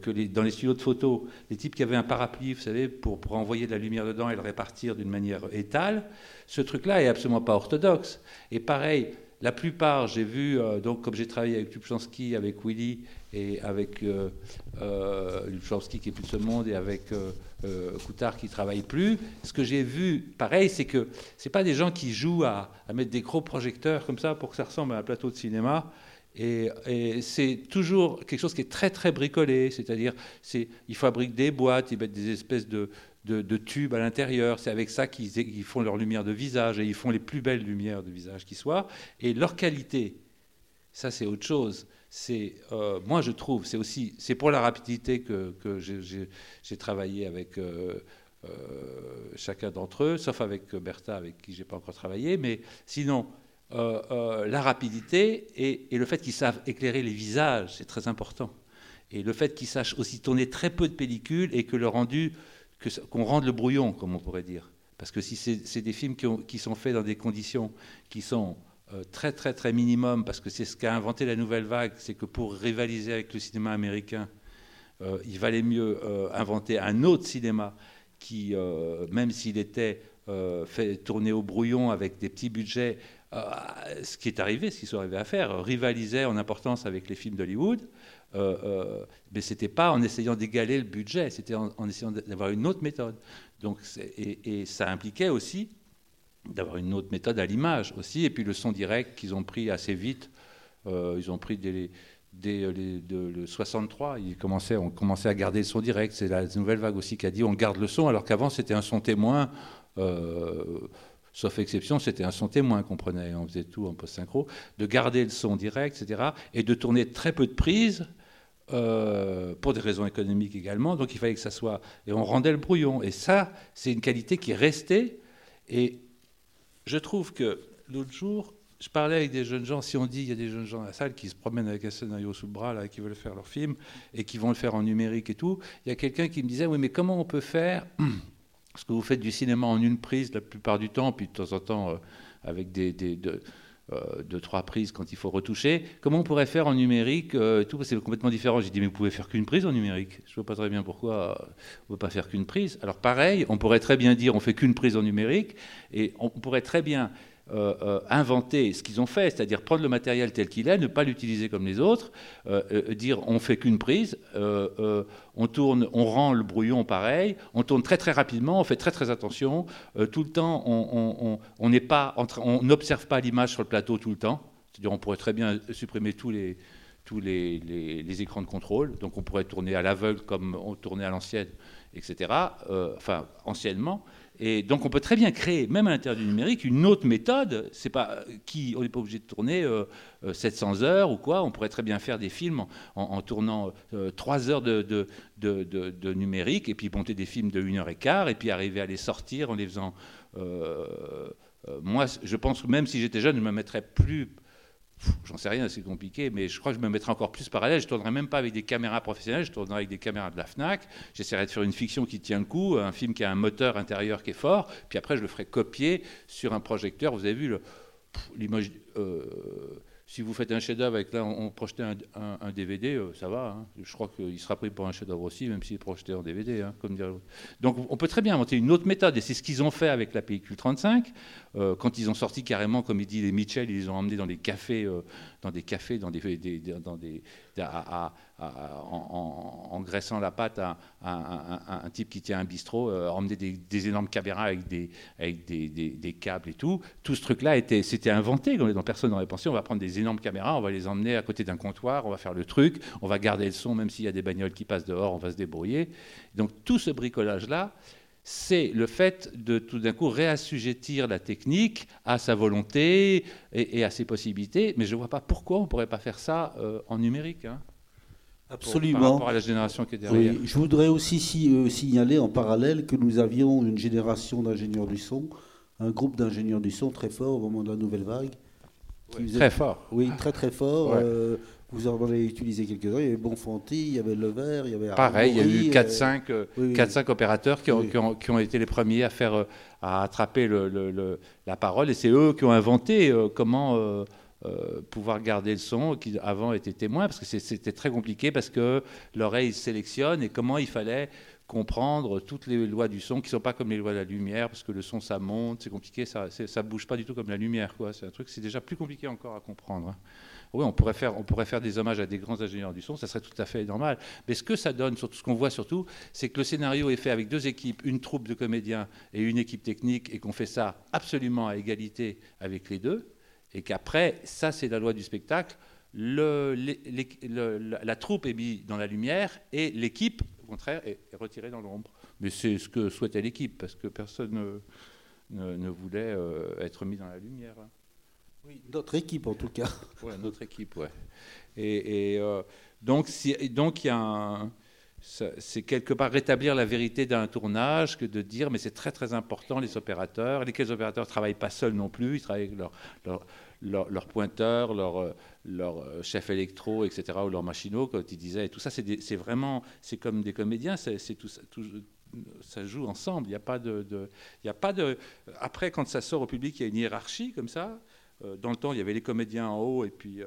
que les- dans les studios de photo, les types qui avaient un parapluie, vous savez, pour, envoyer de la lumière dedans et le répartir d'une manière étale, ce truc-là est absolument pas orthodoxe. Et pareil, la plupart, j'ai vu, euh, donc comme j'ai travaillé avec Lubchansky, avec Willy et avec euh, euh, Lubchansky qui est plus de ce monde et avec euh, euh, Coutard qui travaille plus, ce que j'ai vu, pareil, c'est que c'est pas des gens qui jouent à, à mettre des gros projecteurs comme ça pour que ça ressemble à un plateau de cinéma. Et, c'est toujours quelque chose qui est très très bricolé, c'est-à-dire c'est ils fabriquent des boîtes, ils mettent des espèces de, de, tubes à l'intérieur, c'est avec ça qu'ils ils font leur lumière de visage et ils font les plus belles lumières de visage qui soient. Et leur qualité, ça c'est autre chose. Euh, moi je trouve, c'est aussi c'est pour la rapidité que, j'ai travaillé avec euh, euh, chacun d'entre eux, sauf avec Bertha avec qui j'ai pas encore travaillé, mais sinon euh, euh, la rapidité et, le fait qu'ils savent éclairer les visages, c'est très important. Et le fait qu'ils sachent aussi tourner très peu de pellicules et que le rendu, qu'on rende le brouillon, comme on pourrait dire. Parce que si c'est des films qui, ont- qui sont faits dans des conditions qui sont euh, très très très minimum, parce que c'est ce qu'a inventé la nouvelle vague, c'est que pour rivaliser avec le cinéma américain, il valait mieux inventer un autre cinéma qui, même s'il était fait tourner au brouillon avec des petits budgets, ce qui est arrivé, ce qu'ils sont arrivés à faire, euh, rivalisait en importance avec les films d'Hollywood, euh, euh, mais c'était pas en essayant d'égaler le budget, c'était en, essayant d'avoir une autre méthode. Donc, et, ça impliquait aussi d'avoir une autre méthode à l'image aussi, et puis le son direct qu'ils ont pris assez vite. Euh, ils ont pris dès, le 63, ils commençaient, on commençait à garder le son direct. C'est la nouvelle vague aussi qui a dit on garde le son, alors qu'avant c'était un son témoin. euh, sauf exception, c'était un son témoin qu'on prenait, on faisait tout en post-synchro, de garder le son direct, etc., et de tourner très peu de prises, euh, pour des raisons économiques également, donc il fallait que ça soit... Et on rendait le brouillon, et ça, c'est une qualité qui est restée, et je trouve que l'autre jour, je parlais avec des jeunes gens, si on dit il y a des jeunes gens dans la salle qui se promènent avec un scénario sous le bras, là, qui veulent faire leur film, et qui vont le faire en numérique et tout, il y a quelqu'un qui me disait, oui, mais comment on peut faire Parce que vous faites du cinéma en une prise la plupart du temps, puis de temps en temps euh, avec euh, deux, trois prises quand il faut retoucher. Comment on pourrait faire en numérique euh, tout C'est complètement différent. J'ai dit, mais vous pouvez faire qu'une prise en numérique. Je ne vois pas très bien pourquoi on ne peut pas faire qu'une prise. Alors pareil, on pourrait très bien dire, on fait qu'une prise en numérique, et on pourrait très bien euh, euh, inventer ce qu'ils ont fait, c'est-à-dire prendre le matériel tel qu'il est, ne pas l'utiliser comme les autres, euh, dire on fait qu'une prise, on tourne, on rend le brouillon pareil, on tourne très très rapidement, on fait très très attention, tout le temps on- n'observe pas l'image sur le plateau tout le temps, c'est-à-dire on pourrait très bien supprimer tous les les, écrans de contrôle, donc on pourrait tourner à l'aveugle comme on tournait à l'ancienne, etc. enfin anciennement. Et donc on peut très bien créer, même à l'intérieur du numérique, une autre méthode. C'est pas qui, on n'est pas obligé de tourner euh, euh, 700 heures ou quoi. On pourrait très bien faire des films en, tournant euh, 3 heures de, numérique et puis monter des films de 1 heure et quart et puis arriver à les sortir en les faisant. euh, euh, moi, je pense que même si j'étais jeune, je me mettrais plus J'en sais rien, c'est compliqué, mais je crois que je me mettrais encore plus parallèle. Je ne tournerais même pas avec des caméras professionnelles, je tournerais avec des caméras de la FNAC. J'essaierais de faire une fiction qui tient le coup, un film qui a un moteur intérieur qui est fort, puis après je le ferai copier sur un projecteur. Vous avez vu l'image euh, si vous faites un chef-d'œuvre avec là, on, projetait un, DVD, euh, ça va. hein. Je crois qu'il sera pris pour un chef-d'œuvre aussi, même s'il est projeté en DVD. hein, comme. Donc on peut très bien inventer une autre méthode, et c'est ce qu'ils ont fait avec la pellicule 35. euh, quand ils ont sorti carrément, comme il dit les Mitchell, ils les ont emmenés dans des cafés, euh, dans des cafés, dans des, dans à- en, en- graissant la pâte à, un type qui tient un bistrot, euh, emmener des, énormes caméras avec des, câbles et tout. Tout ce truc-là était, c'était inventé. Dans personne n'aurait pensé. On va prendre des énormes caméras, on va les emmener à côté d'un comptoir, on va faire le truc, on va garder le son, même s'il y a des bagnoles qui passent dehors, on va se débrouiller. Donc tout ce bricolage-là, c'est le fait de tout d'un coup réassujettir la technique à sa volonté et, à ses possibilités. Mais je ne vois pas pourquoi on ne pourrait pas faire ça euh, en numérique. hein, Absolument. par rapport à la génération qui est derrière. Oui, je voudrais aussi si- euh, signaler en parallèle que nous avions une génération d'ingénieurs du son, un groupe d'ingénieurs du son très fort au moment de la nouvelle vague. faisait- très fort. Oui, très très fort. Ouais. Euh, vous en avez utilisé quelques-uns. Il y avait Bonfanti, il y avait Levert, il y avait Pareil, il y a eu euh, 4-5 euh, oui, oui. 4-5 opérateurs qui ont, Oui. qui ont- qui ont été les premiers à faire euh, à attraper le- le- le- la parole, et c'est eux qui ont inventé euh, comment euh, pouvoir garder le son, qui avant étaient témoins, parce que c'était très compliqué, parce que l'oreille sélectionne, et comment il fallait comprendre toutes les lois du son qui ne sont pas comme les lois de la lumière, parce que le son ça monte, c'est compliqué, ça ne bouge pas du tout comme la lumière. C'est un truc, c'est déjà plus compliqué encore à comprendre. hein. Oui, on pourrait, faire, on pourrait faire des hommages à des grands ingénieurs du son, ça serait tout à fait normal. Mais ce que ça donne, surtout ce qu'on voit surtout, c'est que le scénario est fait avec deux équipes, une troupe de comédiens et une équipe technique, et qu'on fait ça absolument à égalité avec les deux, et qu'après, ça c'est la loi du spectacle, le- les- les- le- la, la troupe est mise dans la lumière et l'équipe, au contraire, est, est retirée dans l'ombre. Mais c'est ce que souhaitait l'équipe, parce que personne ne, ne- ne voulait euh, être mis dans la lumière. Oui, notre équipe en tout cas. Ouais, notre équipe, ouais. Et, et, euh, donc, si- et donc il y a un- c'est quelque part rétablir la vérité d'un tournage que de dire, mais c'est très très important, les opérateurs, lesquels opérateurs ne travaillent pas seuls non plus, ils travaillent avec leur, leur, leur, leur pointeur, leur, euh, euh, chef électro, etc., ou leur machinot, comme ils disaient, et tout ça, c'est vraiment, c'est comme des comédiens, c'est tout, ça- joue ensemble, il n'y a pas de, il y a pas de... Après, quand ça sort au public, il y a une hiérarchie comme ça, dans le temps, il y avait les comédiens en haut et puis, euh,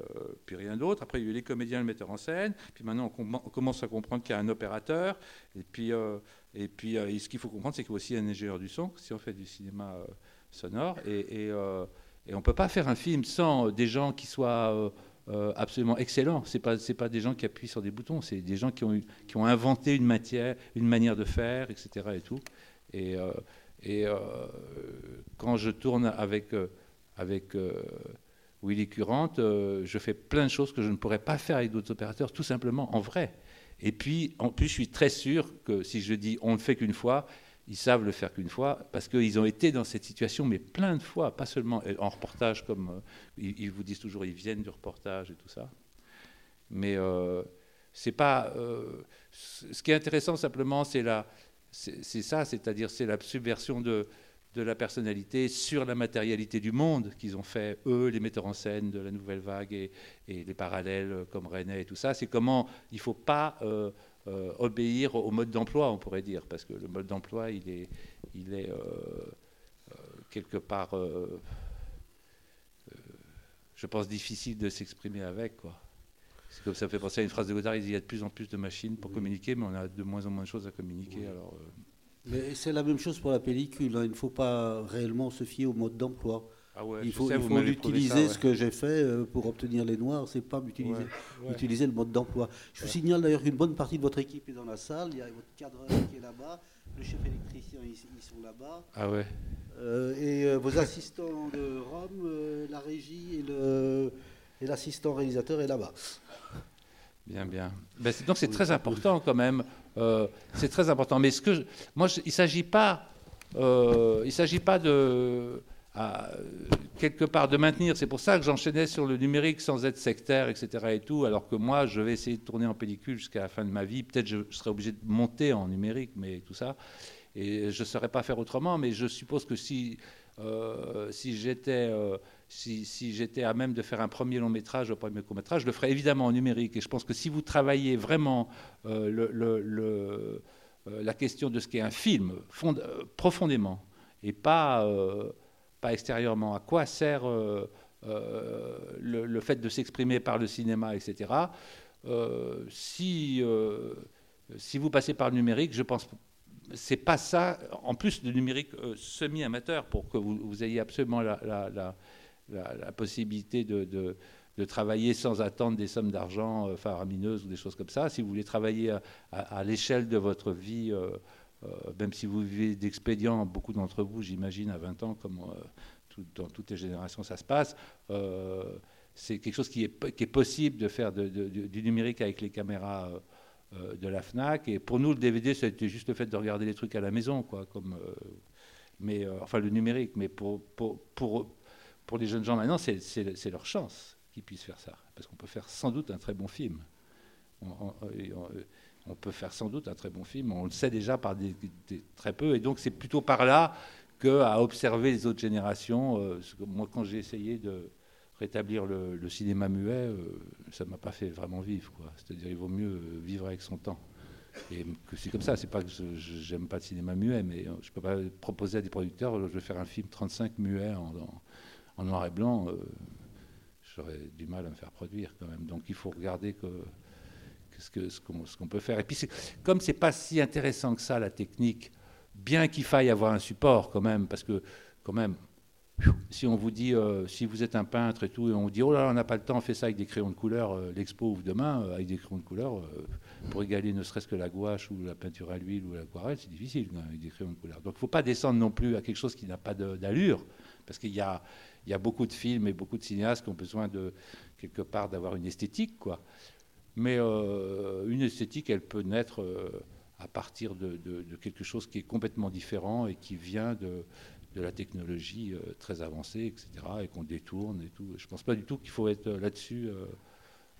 rien d'autre. Après, il y a eu les comédiens le metteur en scène. Puis maintenant, on, com- on commence à comprendre qu'il y a un opérateur. Et puis, euh, euh, ce qu'il faut comprendre, c'est qu'il y a aussi un ingénieur du son, si on fait du cinéma euh, sonore. Et, euh, on ne peut pas faire un film sans euh, des gens qui soient euh, euh, absolument excellents. Ce pas, c'est pas des gens qui appuient sur des boutons, c'est des gens qui ont, inventé une matière, une manière de faire, etc. Et, tout. et, euh, euh, quand je tourne avec... avec euh, Willy Current, euh, je fais plein de choses que je ne pourrais pas faire avec d'autres opérateurs, tout simplement en vrai. Et puis, en plus, je suis très sûr que si je dis on ne le fait qu'une fois, ils savent le faire qu'une fois, parce qu'ils ont été dans cette situation, mais plein de fois, pas seulement en reportage, comme euh, ils, vous disent toujours, ils viennent du reportage et tout ça. Mais c'est pas. ce qui est intéressant simplement, c'est c'est ça, c'est-à-dire c'est la subversion de, de la personnalité sur la matérialité du monde qu'ils ont fait, eux, les metteurs en scène de la nouvelle vague et, et les parallèles euh, comme René et tout ça. C'est comment il ne faut pas euh, euh, obéir au mode d'emploi, on pourrait dire, parce que le mode d'emploi, il est, il est euh, quelque part, je pense, difficile de s'exprimer avec. Quoi. C'est comme ça me fait penser à une phrase de Godard, il y a de plus en plus de machines pour communiquer, mais on a de moins en moins de choses à communiquer. Alors, Mais c'est la même chose pour la pellicule. hein. Il ne faut pas réellement se fier au mode d'emploi. Ah ouais, il faut, sais, il faut utiliser ça, ouais. ce que j'ai fait euh, pour obtenir les noirs, c'est pas utiliser, Ouais, utiliser le mode d'emploi. Je vous signale d'ailleurs qu'une bonne partie de votre équipe est dans la salle. Il y a votre cadreur qui est là-bas, le chef électricien, ils, ils sont là-bas. Ah ouais. Euh, et euh, vos assistants de Rome, euh, la régie et le et l'assistant réalisateur est là-bas. Bien, bien. Ben, donc c'est très important quand même. Euh, c'est très important. Mais moi, il ne s'agit pas, euh, il s'agit pas de quelque part de maintenir. C'est pour ça que j'enchaînais sur le numérique sans être sectaire, etc. Et tout. Alors que moi, je vais essayer de tourner en pellicule jusqu'à la fin de ma vie. Peut-être je, je serai obligé de monter en numérique, mais tout ça. Et je ne saurais pas faire autrement. Mais je suppose que si euh, si j'étais euh, si, j'étais à même de faire un premier long métrage, un premier court métrage, je le ferais évidemment en numérique. Et je pense que si vous travaillez vraiment euh, euh, la question de ce qu'est un film euh, profondément et pas, pas extérieurement, à quoi sert le, fait de s'exprimer par le cinéma, etc. Si, si vous passez par le numérique, je pense c'est pas ça. En plus, le numérique semi-amateur pour que vous, ayez absolument la, la possibilité de, de, travailler sans attendre des sommes d'argent faramineuses ou des choses comme ça. Si vous voulez travailler à, l'échelle de votre vie, euh, même si vous vivez d'expédients, beaucoup d'entre vous, j'imagine, à 20 ans, comme dans toutes les générations ça se passe. Euh, c'est quelque chose qui est, qui est, possible de faire du numérique avec les caméras euh, de la FNAC. Et pour nous, le DVD, c'était juste le fait de regarder les trucs à la maison, quoi, comme, euh, mais, enfin le numérique. Mais pour, pour les jeunes gens maintenant, c'est leur chance qu'ils puissent faire ça. Parce qu'on peut faire sans doute un très bon film. On, on, peut faire sans doute un très bon film, on le sait déjà par des, très peu. Et donc c'est plutôt par là qu'à observer les autres générations. Euh, moi, quand j'ai essayé de rétablir le, cinéma muet, euh, ça ne m'a pas fait vraiment vivre. C'est-à-dire il vaut mieux vivre avec son temps. Et c'est comme ça, c'est pas que je n'aime pas le cinéma muet, mais je peux pas proposer à des producteurs, je vais faire un film 35 muets en, en noir et blanc, euh, j'aurais du mal à me faire produire quand même. Donc il faut regarder ce qu'on peut faire. Et puis comme c'est pas si intéressant que ça la technique, bien qu'il faille avoir un support quand même, parce que quand même, si on vous dit, euh, si vous êtes un peintre et tout, et on vous dit, oh là, là on n'a pas le temps, on fait ça avec des crayons de couleur, euh, l'expo ouvre demain, avec des crayons de couleur, pour égaler ne serait-ce que la gouache ou la peinture à l'huile ou l'aquarelle, c'est difficile avec des crayons de couleur. Donc il ne faut pas descendre non plus à quelque chose qui n'a pas d'allure, parce qu'il y a, il y a beaucoup de films et beaucoup de cinéastes qui ont besoin de, quelque part, d'avoir une esthétique, quoi. Mais une esthétique, elle peut naître à partir de, quelque chose qui est complètement différent et qui vient de, la technologie euh, très avancée, etc., et qu'on détourne et tout. Je pense pas du tout qu'il faut être là-dessus. Il euh,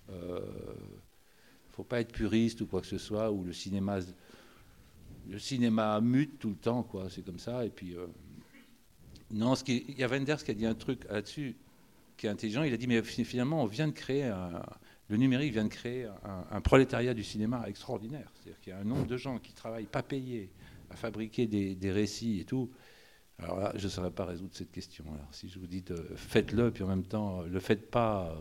ne euh, faut pas être puriste ou quoi que ce soit, ou le cinéma, le cinéma mute tout le temps, quoi. C'est comme ça. Et puis, euh, non, ce il y a Wenders qui a dit un truc là-dessus qui est intelligent. Il a dit, mais finalement, on vient de créer le numérique vient de créer un, prolétariat du cinéma extraordinaire. C'est-à-dire qu'il y a un nombre de gens qui travaillent pas payés à fabriquer des, récits et tout. Alors là, je ne saurais pas résoudre cette question. Si je vous dis faites-le, puis en même temps, ne le faites pas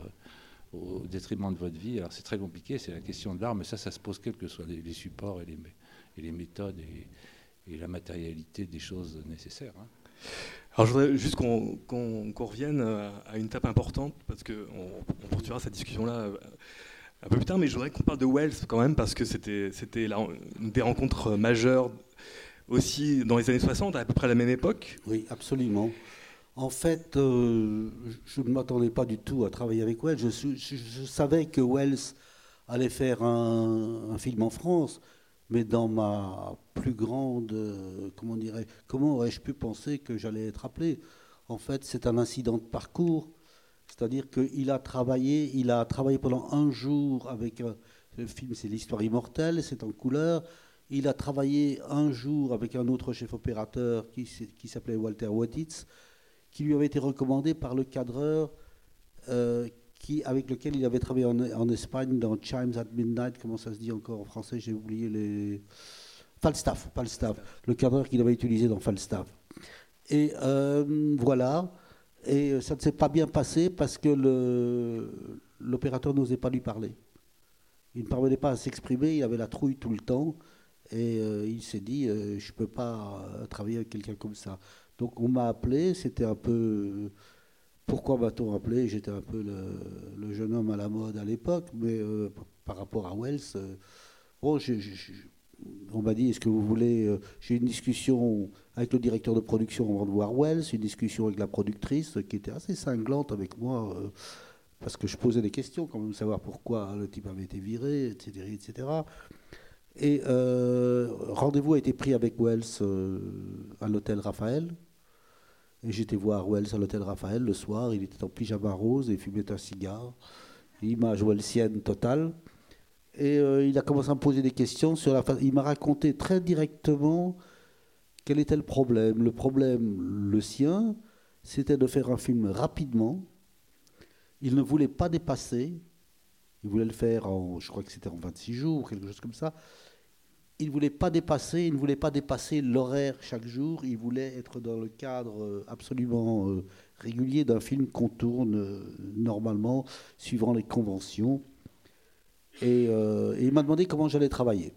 euh, au détriment de votre vie, alors c'est très compliqué, c'est la question de l'art, mais ça, ça se pose quels que soient les, supports et les, méthodes et, et, la matérialité des choses nécessaires. Hein. Alors je voudrais juste qu'on qu qu revienne à une étape importante, parce qu'on on poursuivra cette discussion-là un peu plus tard, mais je voudrais qu'on parle de Wells quand même, parce que c'était une des rencontres majeures aussi dans les années 60, à peu près à la même époque. Oui, absolument. En fait, euh, je ne m'attendais pas du tout à travailler avec Wells. Je, savais que Wells allait faire un film en France, mais dans ma plus grande, euh, comment dirais, comment aurais-je pu penser que j'allais être appelé? En fait, c'est un incident de parcours, c'est-à-dire qu'il a travaillé, il a travaillé pendant un jour avec un, le film, c'est l'histoire immortelle, c'est en couleur. Il a travaillé un jour avec un autre chef opérateur qui, qui s'appelait Walter Wattitz, qui lui avait été recommandé par le cadreur euh, qui, avec lequel il avait travaillé en, Espagne dans Chimes at Midnight, comment ça se dit encore en français, j'ai oublié les... Falstaff, Falstaff, le cadreur qu'il avait utilisé dans Falstaff. Et euh, voilà, et ça ne s'est pas bien passé parce que l'opérateur n'osait pas lui parler. Il ne parvenait pas à s'exprimer, il avait la trouille tout le temps, et euh, il s'est dit, euh, je ne peux pas travailler avec quelqu'un comme ça. Donc on m'a appelé, c'était un peu pourquoi m'a-t-on appelé? J'étais un peu le, jeune homme à la mode à l'époque, mais euh, par rapport à Wells, euh, on m'a dit est-ce que vous voulez. Euh, J'ai eu une discussion avec le directeur de production avant de voir Wells, une discussion avec la productrice qui était assez cinglante avec moi, parce que je posais des questions, quand même, savoir pourquoi le type avait été viré, etc. etc. Et rendez-vous a été pris avec Wells à l'hôtel Raphaël. Et j'étais voir Wells à l'hôtel Raphaël le soir. Il était en pyjama rose et fumait un cigare. Image wellsienne totale. Et euh, il a commencé à me poser des questions sur la fa... Il m'a raconté très directement quel était le problème. Le problème, le sien, c'était de faire un film rapidement. Il ne voulait pas dépasser. Il voulait le faire en, je crois que c'était en 26 jours, quelque chose comme ça. Il ne voulait pas dépasser, il ne voulait pas dépasser l'horaire chaque jour. Il voulait être dans le cadre euh, absolument euh, régulier d'un film qu'on tourne euh, normalement, suivant les conventions. Et, et il m'a demandé comment j'allais travailler,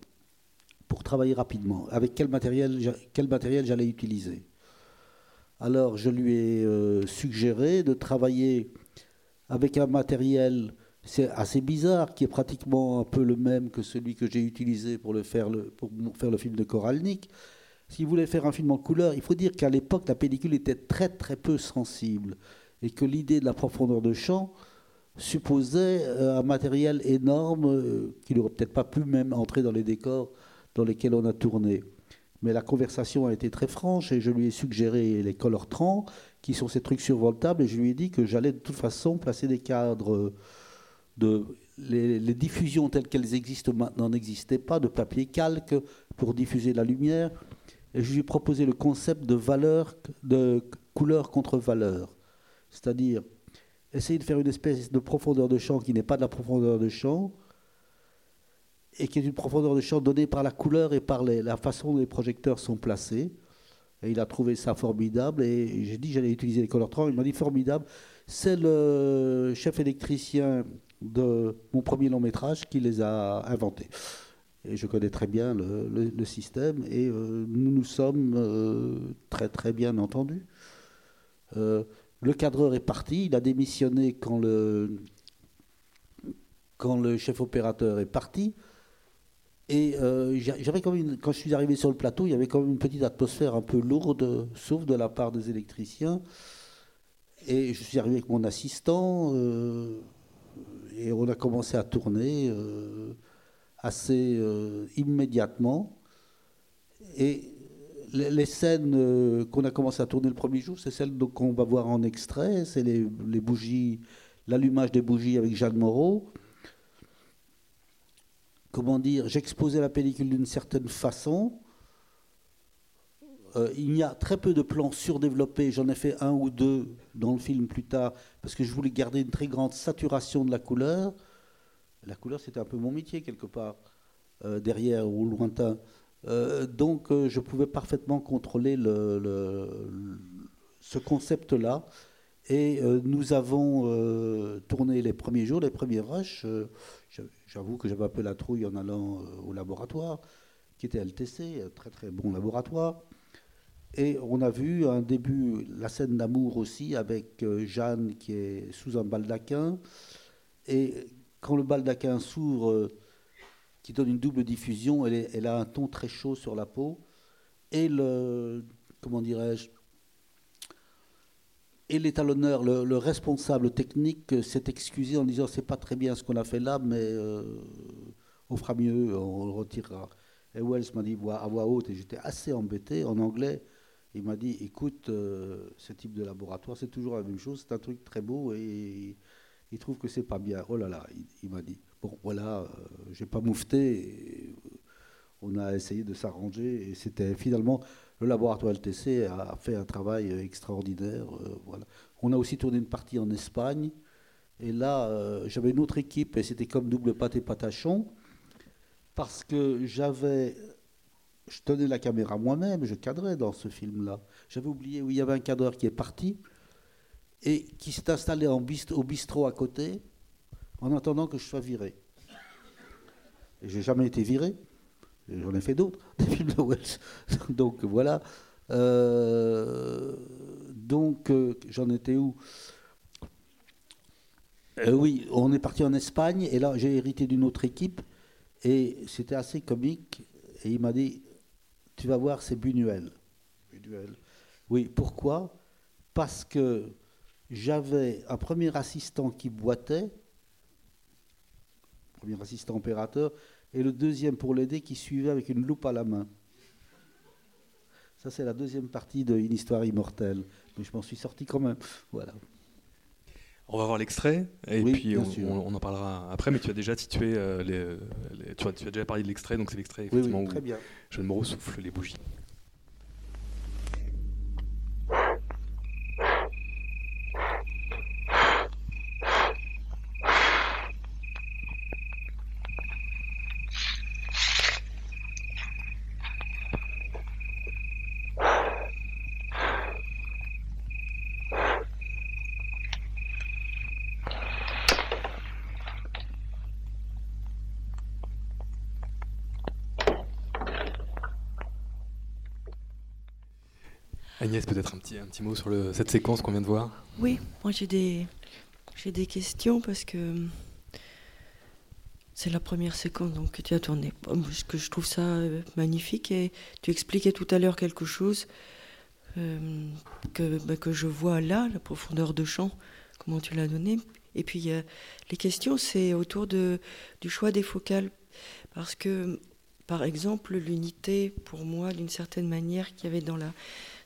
pour travailler rapidement, avec quel matériel, quel matériel j'allais utiliser. Alors je lui ai suggéré de travailler avec un matériel, c'est assez bizarre, qui est pratiquement un peu le même que celui que j'ai utilisé pour, faire, le, film de Koralnik. S'il voulait faire un film en couleur, il faut dire qu'à l'époque, la pellicule était très très peu sensible et que l'idée de la profondeur de champ supposait euh, un matériel énorme euh, qui n'aurait peut-être pas pu même entrer dans les décors dans lesquels on a tourné. Mais la conversation a été très franche et je lui ai suggéré les color trans, qui sont ces trucs survoltables, et je lui ai dit que j'allais de toute façon placer des cadres euh, les, diffusions telles qu'elles existent maintenant n'existaient pas, de papier calque pour diffuser la lumière. Et je lui ai proposé le concept de valeur, de couleur contre valeur. C'est-à-dire essayer de faire une espèce de profondeur de champ qui n'est pas de la profondeur de champ, et qui est une profondeur de champ donnée par la couleur et par la façon dont les projecteurs sont placés. Et il a trouvé ça formidable. Et j'ai dit j'allais utiliser les color trans. Il m'a dit formidable. C'est le chef électricien de mon premier long métrage qui les a inventés. Et je connais très bien le, système. Et euh, nous nous sommes euh, très très bien entendus. Euh, le cadreur est parti. Il a démissionné quand le, chef opérateur est parti. Et quand, quand je suis arrivé sur le plateau, il y avait quand même une petite atmosphère un peu lourde, sauf de la part des électriciens. Et je suis arrivé avec mon assistant, et on a commencé à tourner euh, assez euh, immédiatement. Et les, scènes euh, qu'on a commencé à tourner le premier jour, c'est celles qu'on va voir en extrait, c'est les, les bougies, l'allumage des bougies avec Jeanne Moreau comment dire, j'exposais la pellicule d'une certaine façon. Euh, il y a très peu de plans surdéveloppés, j'en ai fait un ou deux dans le film plus tard, parce que je voulais garder une très grande saturation de la couleur. La couleur, c'était un peu mon métier quelque part, euh, derrière ou lointain. Euh, donc, je pouvais parfaitement contrôler le- le- le- ce concept-là. Et nous avons tourné les premiers jours, les premiers rushs. j'a- J'avoue que j'avais un peu la trouille en allant au laboratoire, qui était LTC, un très très bon laboratoire. Et on a vu un début, la scène d'amour aussi, avec euh, Jeanne qui est sous un baldaquin. Et quand le baldaquin s'ouvre, euh, qui donne une double diffusion, elle, a un ton très chaud sur la peau. Et le, comment dirais-je, et l'étalonneur, le, le responsable technique s'est excusé en disant c'est pas très bien ce qu'on a fait là, mais euh, on fera mieux, on le retirera. Et Wells m'a dit à voix haute, et j'étais assez embêté en anglais. Il m'a dit écoute, euh, ce type de laboratoire, c'est toujours la même chose, c'est un truc très beau et il trouve que c'est pas bien. Oh là là, il, m'a dit bon voilà, euh, j'ai pas moufté. euh, on a essayé de s'arranger et c'était finalement le laboratoire LTC a fait un travail extraordinaire. euh, voilà. On a aussi tourné une partie en Espagne et là j'avais une autre équipe et c'était comme double pâte et patachon parce que j'avais je tenais la caméra moi-même, je cadrais dans ce film-là. J'avais oublié où il y avait un cadreur qui est parti et qui s'est installé au bistrot à côté en attendant que je sois viré. Et j'ai jamais été viré. J'en ai fait d'autres, (laughs) des films de Wells. donc voilà. Euh, donc euh, j'en étais où? Euh, Oui, on est parti en Espagne et là j'ai hérité d'une autre équipe et c'était assez comique. Et il m'a dit, tu vas voir, c'est Buñuel. Buñuel. Oui, pourquoi? Parce que j'avais un premier assistant qui boitait, premier assistant opérateur, et le deuxième pour l'aider qui suivait avec une loupe à la main. Ça, c'est la deuxième partie de Une histoire immortelle. Mais je m'en suis sorti quand même. Voilà. On va voir l'extrait et Oui, puis on, sûr. on- on en parlera après. Mais tu as déjà situé euh, les, les- tu, as, tu as déjà parlé de l'extrait, donc c'est l'extrait Oui, oui, effectivement très où bien. Jeanne Moreau souffle les bougies. Agnès, peut-être un petit, mot sur cette séquence qu'on vient de voir Oui, moi j'ai des, questions parce que c'est la première séquence que tu as tournée. Que je trouve ça euh, magnifique et tu expliquais tout à l'heure quelque chose euh, que, bah, que je vois là, la profondeur de champ, comment tu l'as donné. Et puis les questions, c'est autour du choix des focales. Parce que, par exemple, l'unité, pour moi, d'une certaine manière, qu'il y avait dans la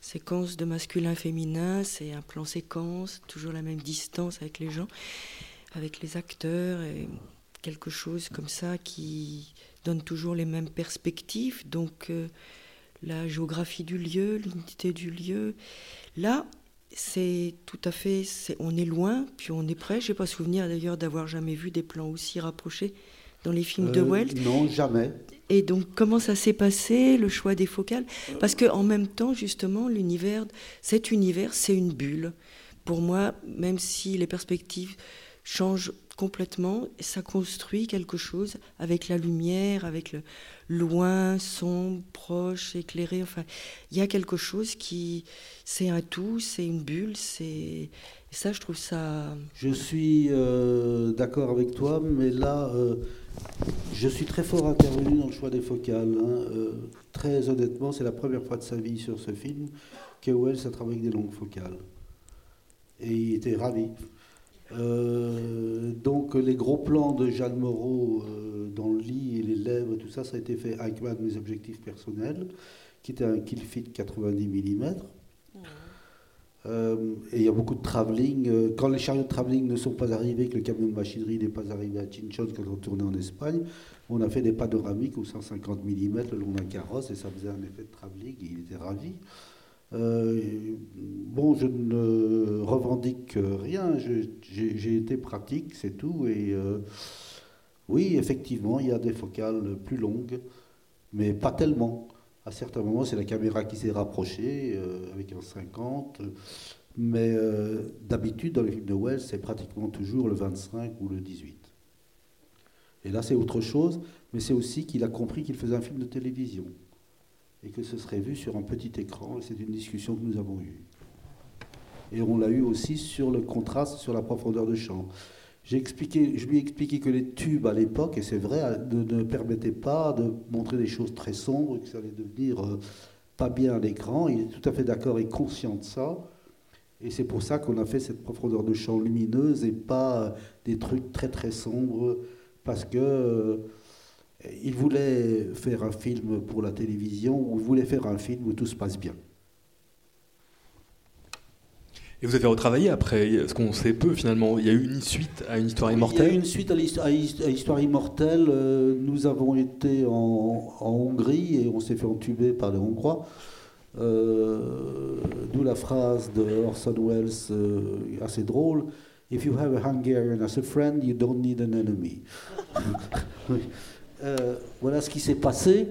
séquence de masculin-féminin, c'est un plan séquence, toujours la même distance avec les gens, avec les acteurs, et quelque chose comme ça qui donne toujours les mêmes perspectives. Donc, euh, la géographie du lieu, l'unité du lieu. Là, c'est tout à fait. on est loin, puis on est près. Je n'ai pas souvenir d'ailleurs d'avoir jamais vu des plans aussi rapprochés dans les films de Euh, Wells. Non, jamais. Et donc, comment ça s'est passé, le choix des focales? Parce que en même temps, justement, l'univers, cet univers, c'est une bulle. Pour moi, même si les perspectives changent complètement, ça construit quelque chose avec la lumière, avec le loin, sombre, proche, éclairé. Enfin, il y a quelque chose qui, c'est un tout, c'est une bulle, c'est ça, je trouve ça. Je suis euh, d'accord avec toi, mais là, euh, je suis très fort intervenu dans le choix des focales. hein. Euh, très honnêtement, c'est la première fois de sa vie sur ce film que Wells a travaillé avec des longues focales. Et il était ravi. Euh, donc les gros plans de Jeanne Moreau euh, dans le lit et les lèvres, tout ça, ça a été fait avec un de mes objectifs personnels, qui était un kill fit 90 mm. Euh, et il y a beaucoup de travelling. Euh, quand les chariots de travelling ne sont pas arrivés, que le camion de machinerie n'est pas arrivé à Chinchon quand on tournait en Espagne, on a fait des panoramiques au 150 mm le long d'un carrosse et ça faisait un effet de travelling et il était ravi. Euh, bon, je ne revendique rien, j'ai été pratique, c'est tout. Et oui, effectivement, il y a des focales plus longues, mais pas tellement. À certains moments, c'est la caméra qui s'est rapprochée euh, avec un 50. Mais euh, d'habitude, dans les films de Wells, c'est pratiquement toujours le 25 ou le 18. Et là, c'est autre chose, mais c'est aussi qu'il a compris qu'il faisait un film de télévision et que ce serait vu sur un petit écran. Et c'est une discussion que nous avons eue. Et on l'a eu aussi sur le contraste, sur la profondeur de champ. Expliqué, je lui ai expliqué que les tubes à l'époque, et c'est vrai, ne, permettaient pas de montrer des choses très sombres, que ça allait devenir euh, pas bien à l'écran. Il est tout à fait d'accord et conscient de ça. Et c'est pour ça qu'on a fait cette profondeur de champ lumineuse et pas euh, des trucs très très sombres, parce que euh, il voulait faire un film pour la télévision, ou voulait faire un film où tout se passe bien. Et vous avez retravaillé après, ce qu'on sait peu finalement. Il y a eu une suite à une histoire Il y a immortelle. eu une suite à l'hist- à Hist- à Histoire immortelle. Euh, Nous avons été en, en Hongrie et on s'est fait entuber par les Hongrois. Euh, D'où la phrase de Orson Welles euh, assez drôle. If you have a Hungarian as a friend, you don't need an enemy. (laughs) Oui. Euh, voilà ce qui s'est passé.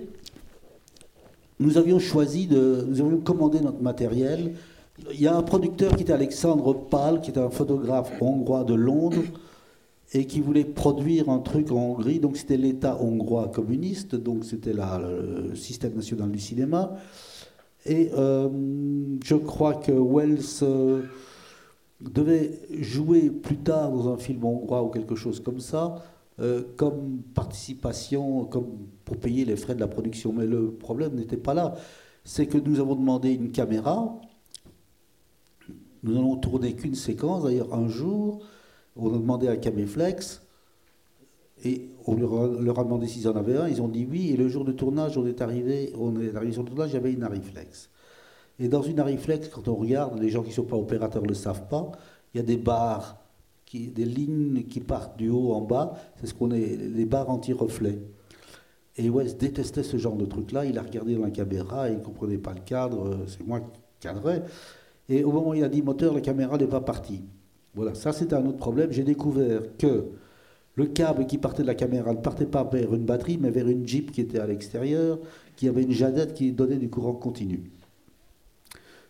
Nous avions choisi de, nous avions commandé notre matériel. Il y a un producteur qui était Alexandre Pal, qui était un photographe hongrois de Londres, et qui voulait produire un truc en Hongrie. Donc c'était l'État hongrois communiste, donc c'était le système national du cinéma. Et euh, je crois que Wells euh, devait jouer plus tard dans un film hongrois ou quelque chose comme ça, euh, comme participation, comme pour payer les frais de la production. Mais le problème n'était pas là. C'est que nous avons demandé une caméra. Nous n'allons tourner qu'une séquence. D'ailleurs, un jour, on a demandé à Caméflex et on leur a, demandé s'ils en avaient un. Ils ont dit oui. Et le jour de tournage, on est arrivé, on est arrivé sur le tournage, il y avait une Ariflex. Et dans une Ariflex, quand on regarde, les gens qui ne sont pas opérateurs ne le savent pas, il y a des barres, des lignes qui partent du haut en bas. C'est ce qu'on est, les barres anti-reflet. Et Wes détestait ce genre de truc-là. Il a regardé dans la caméra, il ne comprenait pas le cadre. euh, C'est moi qui cadrais. Et au moment où il a dit moteur, la caméra n'est pas partie. Voilà, ça c'était un autre problème. J'ai découvert que le câble qui partait de la caméra ne partait pas vers une batterie, mais vers une Jeep qui était à l'extérieur, qui avait une jadette qui donnait du courant continu.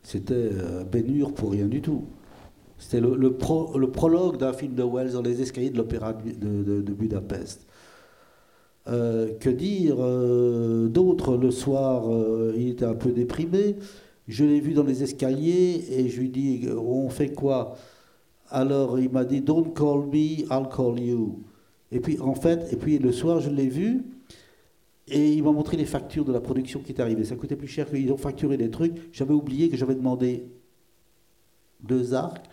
C'était euh, bénure pour rien du tout. C'était le, le pro- le prologue d'un film de Wells dans les escaliers de l'opéra de, Budapest. Euh, que dire euh, d'autre? Le soir, euh, il était un peu déprimé. Je l'ai vu dans les escaliers et je lui dis On fait quoi? Alors il m'a dit Don't call me, I'll call you. Et puis en fait, et puis le soir, je l'ai vu. Et il m'a montré les factures de la production qui est arrivée. Ça coûtait plus cher qu'ils ont facturé des trucs. J'avais oublié que j'avais demandé deux arcs.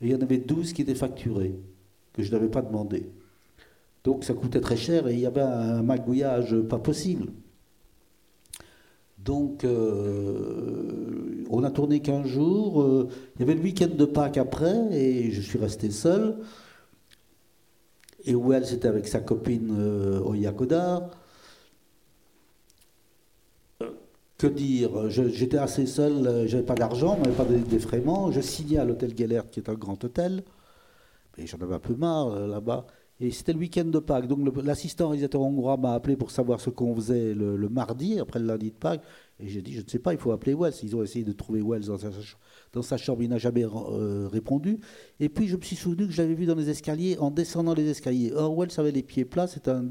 Et il y en avait 12 qui étaient facturés, que je n'avais pas demandé. Donc ça coûtait très cher et il y avait un magouillage pas possible. Donc euh, on a tourné 15 jours. euh, il y avait le week-end de Pâques après et je suis resté seul. Et Wells était avec sa copine euh, Oya Kodar. Euh, Que dire? J'étais assez seul, j'avais pas d'argent, j'avais pas de- d'effraiement. Je signais à l'hôtel Gellert, qui est un grand hôtel. Mais j'en avais un peu marre là-bas. Et c'était le week-end de Pâques. Donc l'assistant réalisateur hongrois m'a appelé pour savoir ce qu'on faisait le, mardi, après le lundi de Pâques. Et j'ai dit, je ne sais pas, il faut appeler Wells. Ils ont essayé de trouver Wells dans sa, chambre, il n'a jamais euh, répondu. Et puis je me suis souvenu que je l'avais vu dans les escaliers en descendant les escaliers. Or, Wells avait les pieds plats, c'est un,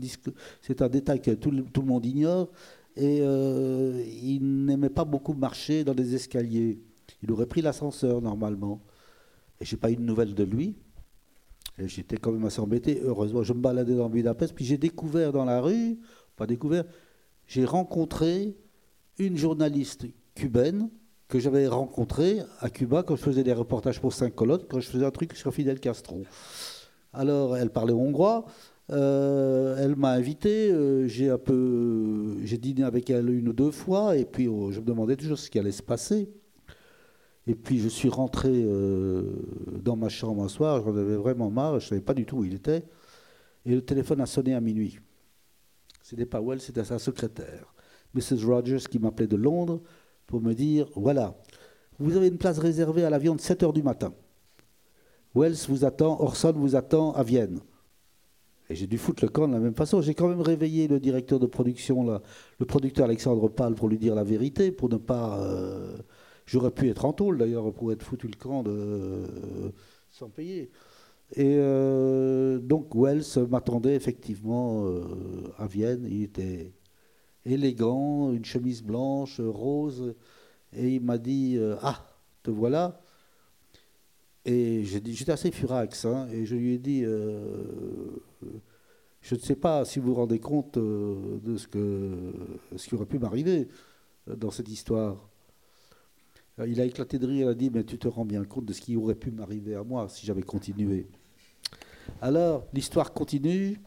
détail que tout le, monde ignore. Et euh, il n'aimait pas beaucoup marcher dans les escaliers. Il aurait pris l'ascenseur normalement. Et j'ai pas eu de nouvelles de lui. J'étais quand même assez embêté. Heureusement, je me baladais dans Budapest. Puis j'ai découvert dans la rue, pas découvert, j'ai rencontré une journaliste cubaine que j'avais rencontrée à Cuba quand je faisais des reportages pour Saint Colonne, quand je faisais un truc sur Fidel Castro. Alors, elle parlait hongrois. euh, elle m'a invité. euh, j'ai un peu, j'ai dîné avec elle une ou deux fois, et puis oh, je me demandais toujours ce qui allait se passer. Et puis je suis rentré euh, dans ma chambre un soir, j'en avais vraiment marre, je ne savais pas du tout où il était. Et le téléphone a sonné à minuit. C'était pas Wells, c'était sa secrétaire, Mrs. Rogers, qui m'appelait de Londres pour me dire voilà, vous avez une place réservée à l'avion de 7 heures du matin. Wells vous attend, Orson vous attend à Vienne. Et j'ai dû foutre le camp de la même façon. J'ai quand même réveillé le directeur de production, le producteur Alexandre Pal, pour lui dire la vérité, pour ne pas. euh, J'aurais pu être en tôle d'ailleurs pour être foutu le camp de, sans payer. Et euh, donc Wells m'attendait effectivement euh, à Vienne. Il était élégant, une chemise blanche, rose, et il m'a dit euh, Ah, te voilà. Et j'étais assez furax, hein, et je lui ai dit euh, Je ne sais pas si vous vous rendez compte euh, de ce, que, ce qui aurait pu m'arriver euh, dans cette histoire. Euh, Il a éclaté de rire, il a dit, mais tu te rends bien compte de ce qui aurait pu m'arriver à moi si j'avais continué. Alors, l'histoire continue,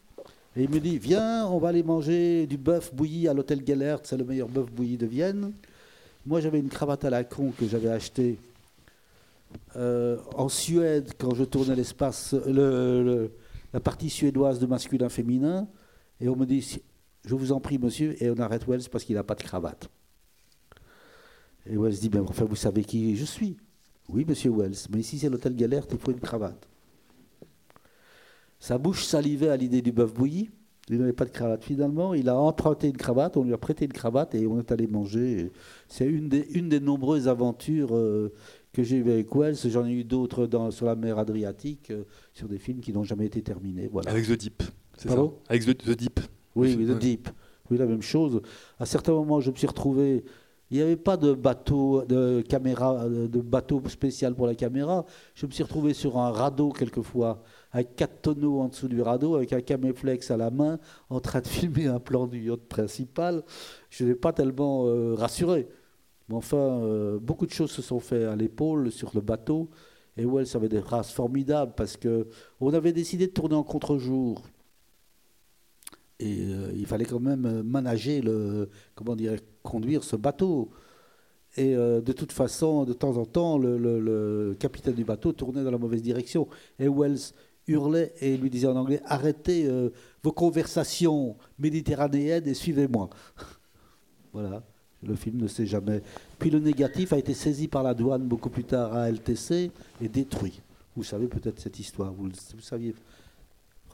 et il me dit, viens, on va aller manger du bœuf bouilli à l'hôtel Gellert, c'est le meilleur bœuf bouilli de Vienne. Moi, j'avais une cravate à la con que j'avais achetée euh, en Suède quand je tournais l'espace, le- le- la partie suédoise de masculin-féminin, et on me dit, je vous en prie, monsieur, et on arrête Wells parce qu'il n'a pas de cravate. Et Wells dit, ben, enfin, vous savez qui je suis Oui, monsieur Wells, mais ici c'est l'hôtel Gellert, il faut une cravate. Sa bouche salivait à l'idée du bœuf bouilli. Il n'avait pas de cravate. Finalement, il a emprunté une cravate, on lui a prêté une cravate et on est allé manger. C'est une des, une des nombreuses aventures euh, que j'ai eues avec Wells. J'en ai eu d'autres sur la mer Adriatique, euh, sur des films qui n'ont jamais été terminés. Voilà. Avec The Deep, c'est ça? Avec The, The Deep. Oui, oui, Ouais. The Deep. Oui, la même chose. À certains moments, je me suis retrouvé. Il n'y avait pas de bateau, de caméra, de bateau spécial pour la caméra. Je me suis retrouvé sur un radeau quelquefois, avec quatre tonneaux en dessous du radeau, avec un caméflex à la main, en train de (laughs) filmer un plan du yacht principal. Je n'étais pas tellement euh, rassuré. Mais enfin, euh, beaucoup de choses se sont faites à l'épaule sur le bateau. Et Wells avait des races formidables parce que on avait décidé de tourner en contre-jour. Et euh, il fallait quand même euh, manager le, comment dire, conduire ce bateau. Et euh, de toute façon, de temps en temps, le, capitaine du bateau tournait dans la mauvaise direction. Et Wells hurlait et lui disait en anglais Arrêtez vos conversations méditerranéennes et suivez-moi. (laughs) voilà, le film ne sait jamais. Puis le négatif a été saisi par la douane beaucoup plus tard à LTC et détruit. Vous savez peut-être cette histoire, vous, vous saviez.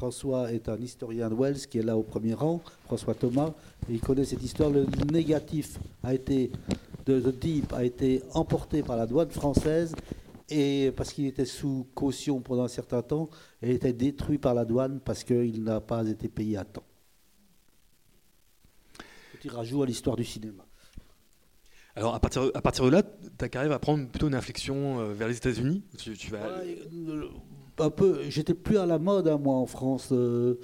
François est un historien de Wells qui est là au premier rang, François Thomas, et il connaît cette histoire. Le négatif a été, de The Deep a été emporté par la douane française et parce qu'il était sous caution pendant un certain temps, et a été détruit par la douane parce qu'il n'a pas été payé à temps. Petit rajout à l'histoire du cinéma. Alors à partir, à partir de là, ta carrière va prendre plutôt une inflexion euh, vers les États-Unis? Tu, tu vas... Ouais, un peu, j'étais plus à la mode, hein, moi, en France. Euh,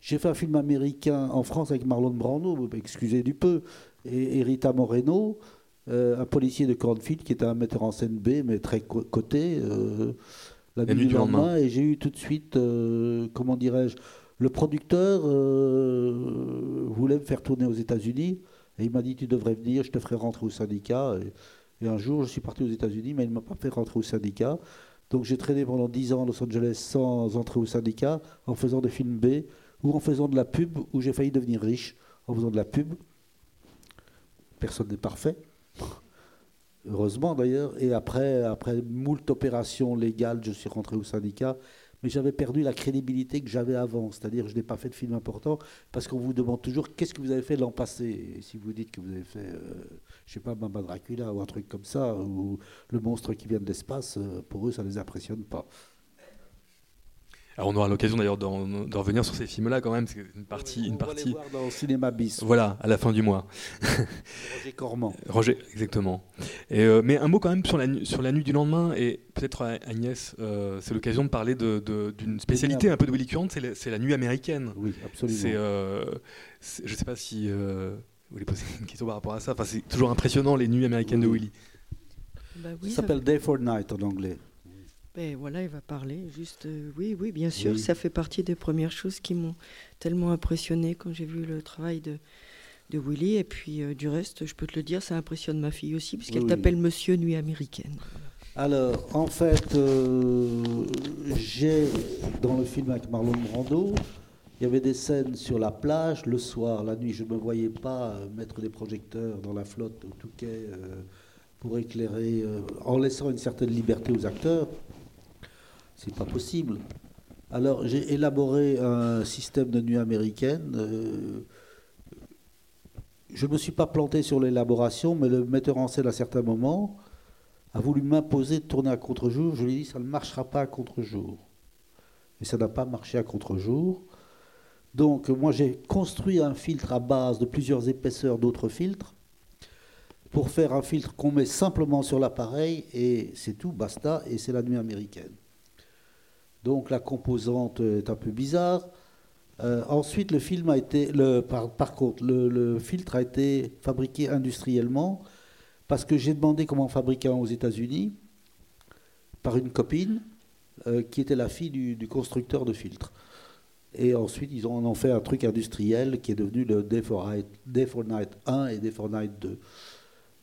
j'ai fait un film américain en France avec Marlon Brando, excusez du peu, et, et Rita Moreno, euh, un policier de Cornfield qui était un metteur en scène B, mais très co- coté. euh, la nuit du lendemain, et j'ai eu tout de suite, comment dirais-je, le producteur voulait me faire tourner aux États-Unis, et il m'a dit tu devrais venir, je te ferai rentrer au syndicat. Et, et un jour, je suis parti aux États-Unis, mais il ne m'a pas fait rentrer au syndicat. Donc j'ai traîné pendant 10 ans à Los Angeles sans entrer au syndicat, en faisant des films B ou en faisant de la pub, où j'ai failli devenir riche en faisant de la pub. Personne n'est parfait. Heureusement d'ailleurs. Et après, après moult opérations légales, je suis rentré au syndicat. Mais j'avais perdu la crédibilité que j'avais avant. C'est-à-dire je n'ai pas fait de film important parce qu'on vous demande toujours qu'est-ce que vous avez fait l'an passé? Si vous dites que vous avez fait, euh, je sais pas, Mamba Dracula ou un truc comme ça, ou le monstre qui vient de l'espace, euh, pour eux, ça ne les impressionne pas. Alors on aura l'occasion d'ailleurs d'en d'en revenir sur ces films-là quand même, c'est une partie, une On va les partie. voir dans le cinéma bis. Voilà, à la fin du mois. Roger Corman. (laughs) Roger, exactement. Et, euh, mais un mot quand même sur la, sur la nuit du lendemain, et peut-être à Agnès, euh, c'est l'occasion de parler de- de- d'une spécialité un peu de Willy Current, c'est la, c'est la nuit américaine. Oui, absolument. C'est, euh, c'est- je ne sais pas si euh, vous voulez poser une question par rapport à ça. Enfin, c'est toujours impressionnant les nuits américaines de Willy. Bah oui, ça ça s'appelle Day for Night en anglais. Ben voilà, il va parler. Juste, euh, oui, oui, bien sûr, Oui. ça fait partie des premières choses qui m'ont tellement impressionné quand j'ai vu le travail de, de Willy. Et puis euh, du reste, je peux te le dire, ça impressionne ma fille aussi, puisqu'elle Oui. t'appelle Monsieur Nuit américaine. Alors, en fait, euh, j'ai dans le film avec Marlon Brando, il y avait des scènes sur la plage le soir, la nuit. Je ne me voyais pas mettre des projecteurs dans la flotte au Touquet pour éclairer, en laissant une certaine liberté aux acteurs. C'est pas possible. Alors, j'ai élaboré un système de nuit américaine. euh, je ne me suis pas planté sur l'élaboration, mais le metteur en scène à certains moments a voulu m'imposer de tourner à contre-jour. Je lui ai dit, ça ne marchera pas à contre-jour. Et ça n'a pas marché à contre-jour. Donc, moi, j'ai construit un filtre à base de plusieurs épaisseurs d'autres filtres pour faire un filtre qu'on met simplement sur l'appareil et c'est tout, basta, et c'est la nuit américaine. Donc, la composante est un peu bizarre. Euh, ensuite, le film a été, le, par, par contre, le, filtre a été fabriqué industriellement parce que j'ai demandé comment fabriquer un aux États-Unis par une copine euh, qui était la fille du, constructeur de filtres. Et ensuite, ils ont, en fait un truc industriel qui est devenu le Day for Night, Day Night 1 et Day for Night 2.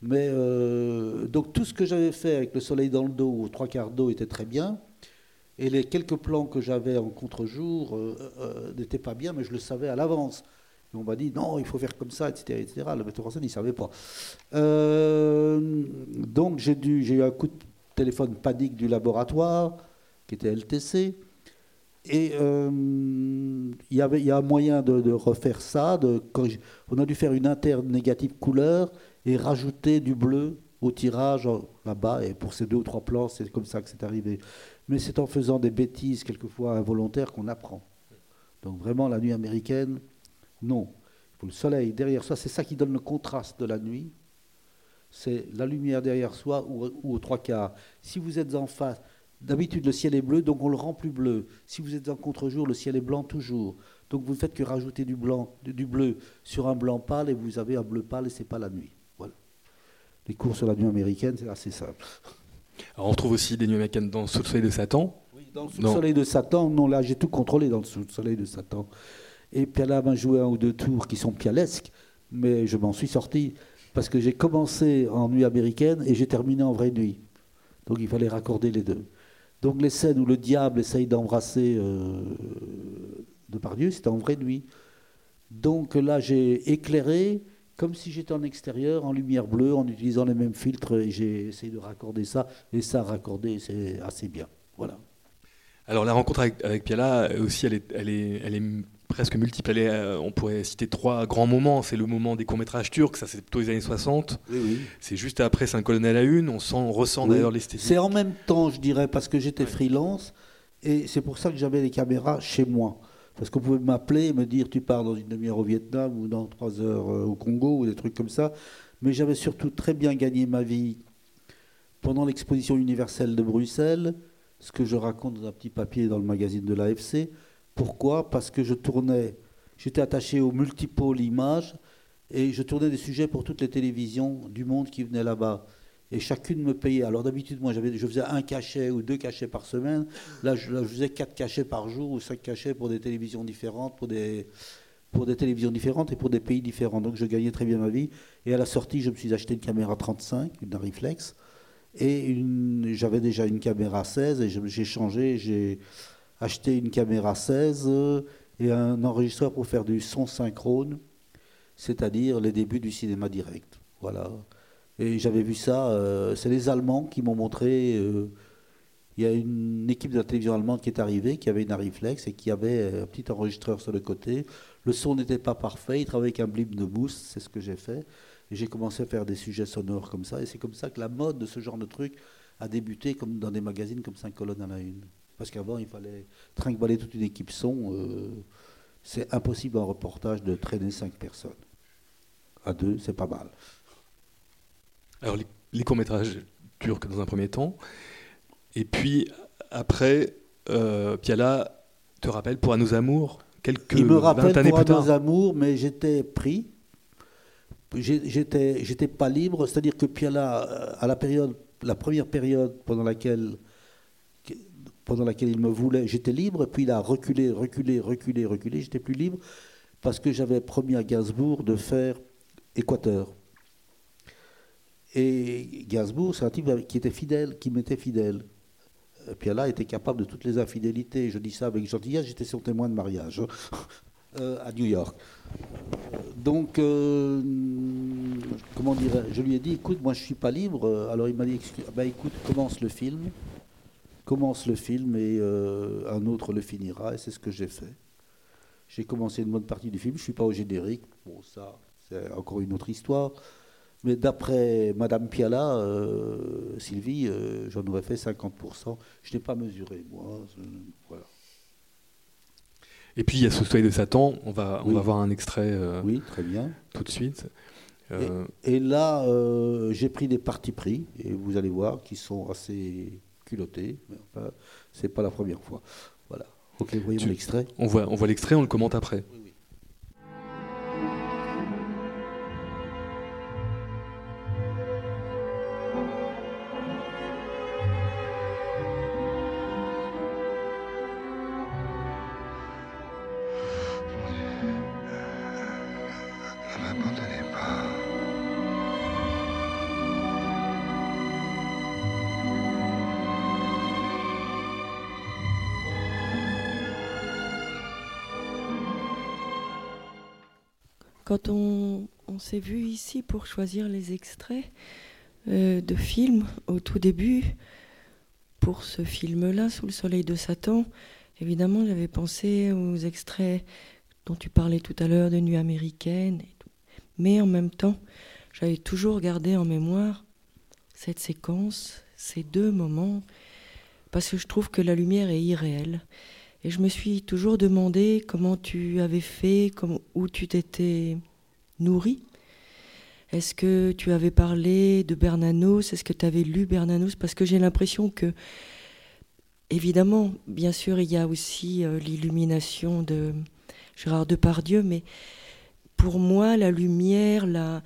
Mais euh, donc tout ce que j'avais fait avec le soleil dans le dos ou trois quarts d'eau était très bien. Et les quelques plans que j'avais en contre-jour euh, euh, n'étaient pas bien, mais je le savais à l'avance. On m'a dit non, il faut faire comme ça, etc. etc. Le metteur en scène, il ne savait pas. Euh, donc j'ai eu un coup de téléphone panique du laboratoire, qui était LTC. Et il y avait, a un moyen de, refaire ça. On a dû faire une interne négative couleur et rajouter du bleu au tirage là-bas. Et pour ces deux ou trois plans, c'est comme ça que c'est arrivé. Mais c'est en faisant des bêtises, quelquefois involontaires, qu'on apprend. Donc vraiment, la nuit américaine, non. Il le soleil derrière soi. C'est ça qui donne le contraste de la nuit. C'est la lumière derrière soi ou, aux trois quarts. Si vous êtes en face, d'habitude le ciel est bleu, donc on le rend plus bleu. Si vous êtes en contre-jour, le ciel est blanc toujours. Donc vous ne faites que rajouter du, du bleu sur un blanc pâle et vous avez un bleu pâle et c'est pas la nuit. Voilà. Les cours sur la nuit américaine, c'est assez simple. (laughs) Alors on retrouve aussi des nuits américaines dans Sous le soleil de Satan. Dans le sous-soleil de Satan, non, là j'ai tout contrôlé dans le sous-soleil de Satan. Et Piala m'a joué un ou deux tours qui sont pialesques, mais je m'en suis sorti parce que j'ai commencé en nuit américaine et j'ai terminé en vraie nuit. Donc il fallait raccorder les deux. Donc les scènes où le diable essaye d'embrasser euh, Depardieu, c'était en vraie nuit. Donc là j'ai éclairé comme si j'étais en extérieur, en lumière bleue, en utilisant les mêmes filtres, et j'ai essayé de raccorder ça, et ça raccordé, c'est assez bien. Voilà. Alors la rencontre avec, avec Piala euh, aussi, elle est, elle est, elle est m- presque multiple. Elle est, euh, on pourrait citer trois grands moments. C'est le moment des courts-métrages turcs, ça c'est plutôt les années 60. Oui, oui. C'est juste après Saint-Colonel à une. On, sent, on ressent Oui. d'ailleurs l'esthétique. C'est en même temps, je dirais, parce que j'étais freelance, et c'est pour ça que j'avais les caméras chez moi. Parce qu'on pouvait m'appeler et me dire tu pars dans une demi-heure au Vietnam ou dans trois heures euh, au Congo ou des trucs comme ça. Mais j'avais surtout très bien gagné ma vie pendant l'exposition universelle de Bruxelles, ce que je raconte dans un petit papier dans le magazine de l'AFC. Pourquoi? Parce que je tournais, j'étais attaché au multipôle image et je tournais des sujets pour toutes les télévisions du monde qui venaient là-bas. Et chacune me payait. Alors d'habitude, moi, je faisais un cachet ou deux cachets par semaine. Là, je, faisais quatre cachets par jour ou cinq cachets pour des télévisions différentes, pour des, pour des télévisions différentes et pour des pays différents. Donc je gagnais très bien ma vie. Et à la sortie, je me suis acheté une caméra 35, une Reflex. Et j'avais déjà une caméra 16 et j'ai changé. J'ai acheté une caméra 16 euh, et un enregistreur pour faire du son synchrone, c'est-à-dire les débuts du cinéma direct. Voilà. Et j'avais vu ça, euh, c'est les Allemands qui m'ont montré. euh, il y a une équipe de la télévision allemande qui est arrivée, qui avait une Ariflex et qui avait un petit enregistreur sur le côté. Le son n'était pas parfait, il travaillait avec un blimp de boost, c'est ce que j'ai fait. Et j'ai commencé à faire des sujets sonores comme ça. Et c'est comme ça que la mode de ce genre de truc a débuté comme dans des magazines comme 5 colonnes à la une. Parce qu'avant, il fallait trinquer toute une équipe son. euh, c'est impossible en reportage de traîner 5 personnes. À deux, c'est pas mal. Alors, les, les courts-métrages durent que dans un premier temps. Et puis, après, euh, Piala te rappelle pour À nos amours, quelques Il me rappelle 20 années pour plus tard. nos amours, mais j'étais pris. J'étais, j'étais pas libre, c'est-à-dire que Piala, euh, à la période, la première période pendant laquelle, pendant laquelle il me voulait, j'étais libre, puis il a reculé, reculé, reculé, reculé, j'étais plus libre parce que j'avais promis à Gainsbourg de faire Équateur. Et Gainsbourg, c'est un type qui était fidèle, qui m'était fidèle. Piala était capable de toutes les infidélités. Je dis ça avec gentillesse, j'étais son témoin de mariage (laughs) euh, à New York. Donc, euh, comment dire, je lui ai dit, écoute, moi je suis pas libre. Alors il m'a dit, bah, écoute, commence le film, commence le film et euh, un autre le finira. Et c'est ce que j'ai fait. J'ai commencé une bonne partie du film. Je suis pas au générique. Bon, ça, c'est encore une autre histoire. Mais d'après Madame Piala, euh, Sylvie, euh, j'en aurais fait 50%. Je n'ai pas mesuré, moi. Voilà. Et puis, il y a ce soleil de Satan. On va, on Oui. va voir un extrait euh, Oui, très bien. tout de suite. Et là, j'ai pris des partis pris, et vous allez voir, qui sont assez culottés. Enfin, c'est pas la première fois. Voilà. Ok, voyons l'extrait. on voit, on voit l'extrait, on le commente après. Ne s'est vu ici pour choisir les extraits euh, de films au tout début, pour ce film-là, Sous le soleil de Satan, évidemment, j'avais pensé aux extraits dont tu parlais tout à l'heure de Nuit américaine. Mais en même temps, j'avais toujours gardé en mémoire cette séquence, ces deux moments, parce que je trouve que la lumière est irréelle. Et je me suis toujours demandé comment tu avais fait, où tu t'étais nourri. Est-ce que tu avais parlé de Bernanos? Est-ce que tu avais lu Bernanos? Parce que j'ai l'impression que, évidemment, bien sûr, il y a aussi euh, l'illumination de Gérard Depardieu, mais pour moi, la lumière, la...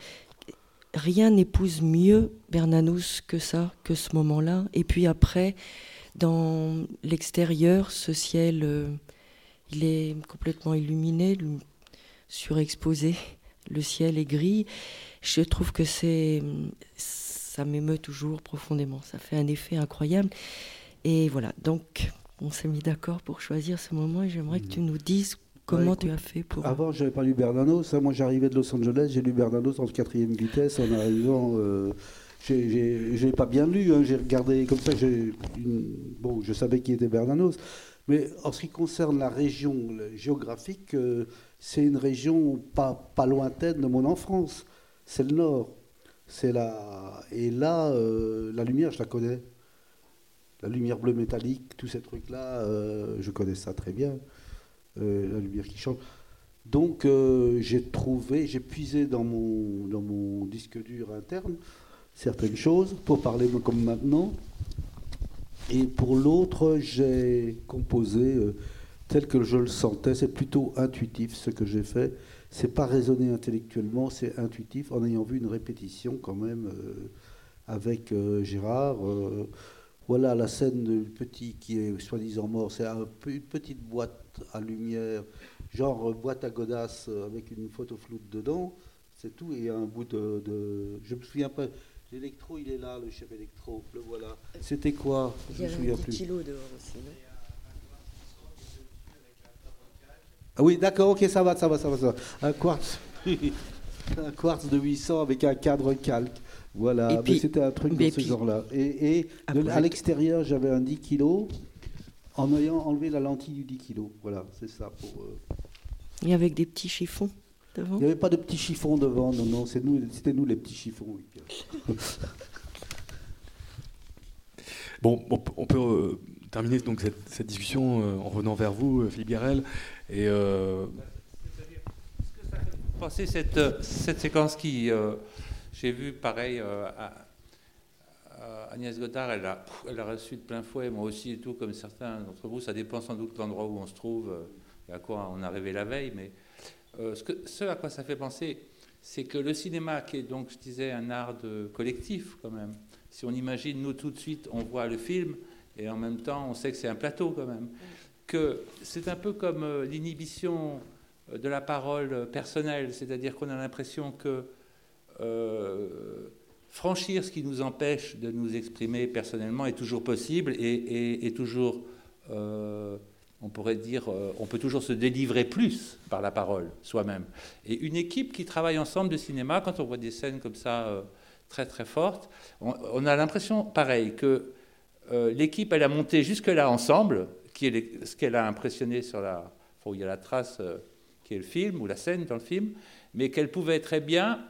rien n'épouse mieux Bernanos que ça, que ce moment-là. Et puis après, dans l'extérieur, ce ciel, euh, il est complètement illuminé, lu- surexposé. Le ciel est gris. Je trouve que c'est, ça m'émeut toujours profondément. Ça fait un effet incroyable. Et voilà. Donc, on s'est mis d'accord pour choisir ce moment. Et j'aimerais que tu nous dises comment Bah, tu as fait pour. Avant, je n'avais pas lu Bernanos. hein. Moi, j'arrivais de Los Angeles, j'ai lu Bernanos en quatrième vitesse en arrivant. euh, j'ai- pas bien lu, hein. j'ai regardé comme ça. une- Bon, je savais qui était Bernanos. Mais en ce qui concerne la région le- géographique, euh, c'est une région pas, pas lointaine de mon enfance. C'est le nord. C'est la... Et là, euh, la lumière, je la connais. La lumière bleue métallique, tous ces trucs-là, euh, je connais ça très bien. Euh, la lumière qui change. Donc j'ai trouvé, j'ai puisé dans mon, dans mon disque dur interne certaines choses pour parler comme maintenant. Et pour l'autre, j'ai composé tel que je le sentais. C'est plutôt intuitif ce que j'ai fait. C'est pas raisonné intellectuellement, c'est intuitif en ayant vu une répétition quand même euh, avec euh, Gérard. euh, voilà la scène du petit qui est soi-disant mort. C'est un une petite boîte à lumière, genre boîte à godasses euh, avec une photo floute dedans. C'est tout. Et un bout de, de- Je me souviens pas. L'électro, il est là, le chef électro. Le voilà. C'était quoi? Il Je y me avait souviens 10 plus. kilos dehors aussi, non Ah oui, d'accord, ok, ça va, ça va, ça va, ça va. Un quartz, (laughs) un quartz de 800 avec un cadre calque. Voilà, Et mais puis- c'était un truc de ce genre-là. Et, et de- Après- à l'extérieur, j'avais un 10 kg en ayant enlevé la lentille du 10 kg. Voilà, c'est ça. Pour, euh, Et avec des petits chiffons devant? Il n'y avait pas de petits chiffons devant, non, non, c'est nous, c'était nous les petits chiffons. oui. (laughs) Bon, on peut, euh, terminer donc cette, cette discussion euh, en revenant vers vous, Philippe Garel. Et euh, Pensez cette, euh, cette séquence qui, euh, j'ai vu pareil, euh, Agnès Godard, elle a, elle a reçu de plein fouet, moi aussi et tout, comme certains d'entre vous. Ça dépend sans doute de l'endroit où on se trouve et à quoi on arrivé la veille. Mais euh, ce, que, ce à quoi ça fait penser, c'est que le cinéma, qui est donc, je disais, un art de collectif quand même, si on imagine, nous tout de suite, on voit le film et en même temps, on sait que c'est un plateau quand même, que c'est un peu comme euh, l'inhibition euh, de la parole euh, personnelle, c'est-à-dire qu'on a l'impression que franchir ce qui nous empêche de nous exprimer personnellement est toujours possible et, toujours, on pourrait dire, on peut toujours se délivrer plus par la parole soi-même. Et une équipe qui travaille ensemble de cinéma, quand on voit des scènes comme ça très très fortes, on, on a l'impression, pareil, que l'équipe, elle a monté jusque-là ensemble, ce qu'elle a impressionné sur la, où il y a la trace euh, qui est le film, ou la scène dans le film, mais qu'elle pouvait très bien,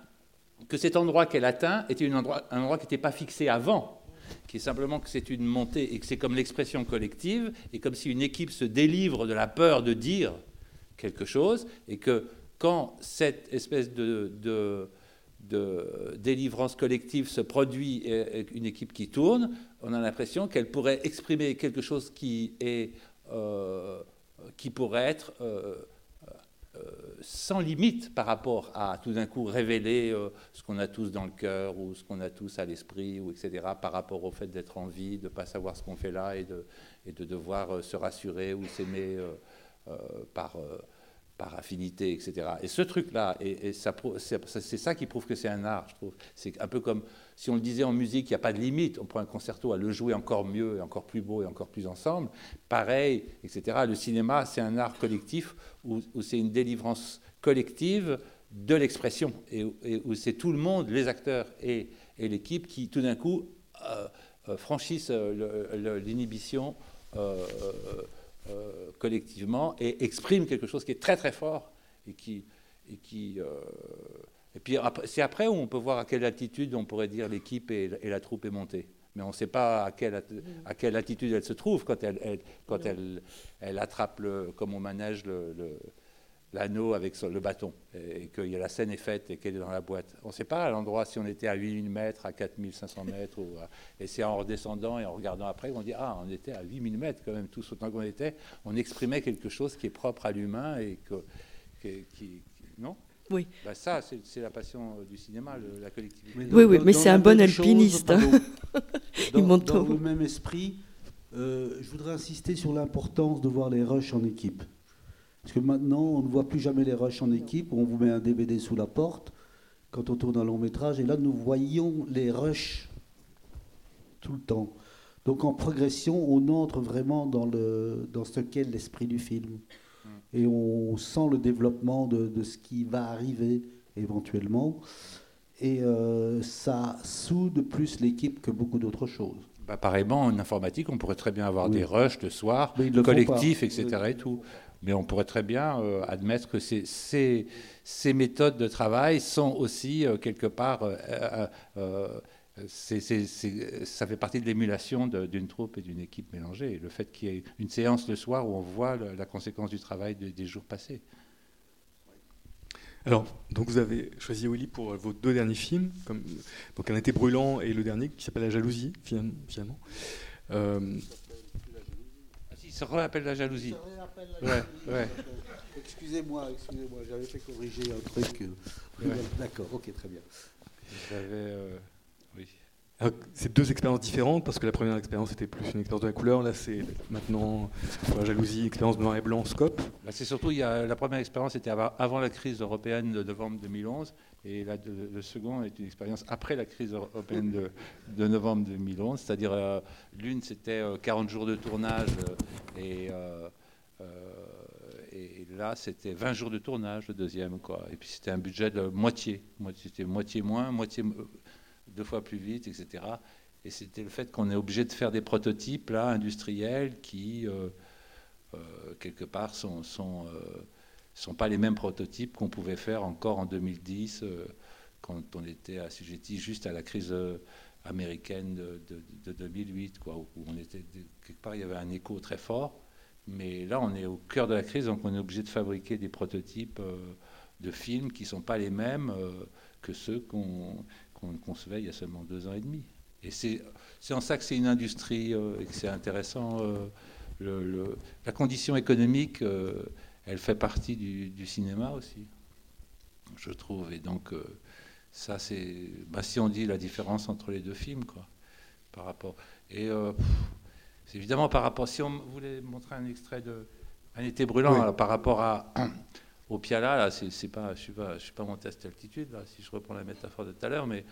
que cet endroit qu'elle atteint était une endroit- un endroit qui n'était pas fixé avant, qui est simplement que c'est une montée et que c'est comme l'expression collective, et comme si une équipe se délivre de la peur de dire quelque chose, et que quand cette espèce de- de délivrance collective se produit et, une équipe qui tourne, on a l'impression qu'elle pourrait exprimer quelque chose qui, est, euh, qui pourrait être euh, euh, sans limite par rapport à tout d'un coup révéler ce qu'on a tous dans le cœur ou ce qu'on a tous à l'esprit, ou etc., par rapport au fait d'être en vie, de ne pas savoir ce qu'on fait là et de, et de devoir se rassurer ou s'aimer par, par affinité, etc. Et ce truc-là, et, c'est ça qui prouve que c'est un art, je trouve. C'est un peu comme si on le disait en musique, il n'y a pas de limite. On prend un concerto à le jouer encore mieux, et encore plus beau et encore plus ensemble. Pareil, etc. Le cinéma, c'est un art collectif où, c'est une délivrance collective de l'expression et, où- c'est tout le monde, les acteurs et, l'équipe, qui tout d'un coup euh, euh, franchissent euh, l'inhibition. Euh, collectivement et expriment quelque chose qui est très très fort et qui et qui euh, et puis c'est après où on peut voir à quelle altitude on pourrait dire l'équipe et, et la troupe est montée. Mais on ne sait pas à quelle, à quelle altitude elle se trouve quand elle, elle- quand elle, elle attrape le, comme on manège le- le- l'anneau avec son- le bâton et, et que y a- la scène est faite et qu'elle est dans la boîte. On ne sait pas à l'endroit si on était à 8000 mètres, à 4500 mètres, ou à- et c'est en redescendant et en regardant après qu'on dit Ah, on était à 8000 mètres quand même, tous autant qu'on était. On exprimait quelque chose qui est propre à l'humain et que, qui, qui- non? Oui. Bah, ça, c'est c'est la passion euh, du cinéma, le- la collectivité. Oui, oui, mais Dans c'est un bon même chose, alpiniste. pardon, (laughs) Il dans, dans le même esprit, euh, je voudrais insister sur l'importance de voir les rushs en équipe. Parce que maintenant, on ne voit plus jamais les rushs en équipe. On vous met un DVD sous la porte quand on tourne un long métrage. Et là, nous voyons les rushs tout le temps. Donc en progression, on entre vraiment dans, le, dans ce qu'est l'esprit du film. Et on sent le développement de, de ce qui va arriver éventuellement. Et euh, ça soude plus l'équipe que beaucoup d'autres choses. Bah, pareillement, en informatique, on pourrait très bien avoir Oui. des rushs de soir, collectifs, etc. Et tout. Mais on pourrait très bien euh, admettre que ces, méthodes de travail sont aussi, euh, quelque part, euh, ça fait partie de l'émulation d'une troupe et d'une équipe mélangée. Le fait qu'il y ait une séance le soir où on voit la conséquence du travail de- des jours passés. Alors, donc vous avez choisi Willy pour vos deux derniers films, donc Un été brûlant et le dernier qui s'appelle La jalousie, finalement. Euh, ça rappelle la jalousie. Ouais, ouais. Excusez-moi, excusez-moi, j'avais fait corriger un truc. euh, Ouais. D'accord, ok, très bien. J'avais, euh, oui. alors, C'est deux expériences différentes parce que la première expérience était plus une expérience de la couleur. Là, c'est maintenant pour la jalousie, expérience noir et blanc, scope. Bah, c'est surtout, il y a, la première expérience était avant, avant la crise européenne de novembre 2011, et là, le second est une expérience après la crise européenne de, novembre 2011, c'est-à-dire euh, l'une c'était euh, 40 jours de tournage, euh, et, euh, euh, là c'était 20 jours de tournage, le deuxième, quoi. Et puis c'était un budget de moitié, c'était moitié moins, moitié euh, deux fois plus vite, etc. Et c'était le fait qu'on est obligé de faire des prototypes industriels qui euh, euh, quelque part sont, euh, sont pas les mêmes prototypes qu'on pouvait faire encore en 2010 euh, quand on était assujetti juste à la crise euh, américaine de, de- de 2008 quoi où quelque part il y avait un écho très fort. Mais là on est au cœur de la crise donc on est obligé de fabriquer des prototypes euh, de films qui sont pas les mêmes que ceux qu'on concevait il y a seulement deux ans et demi. Et c'est en ça que c'est une industrie et que c'est intéressant la condition économique, elle fait partie du, du cinéma aussi, je trouve. Et donc, euh, ça, c'est. bah, si on dit la différence entre les deux films, quoi, par rapport. Et euh, c'est évidemment par rapport. Si on voulait montrer un extrait de Un été brûlant, Oui. alors, par rapport à. (clears throat) Au Piala, là, c'est pas, je suis pas, je suis pas monté à cette altitude, là, si je reprends la métaphore de tout à l'heure, mais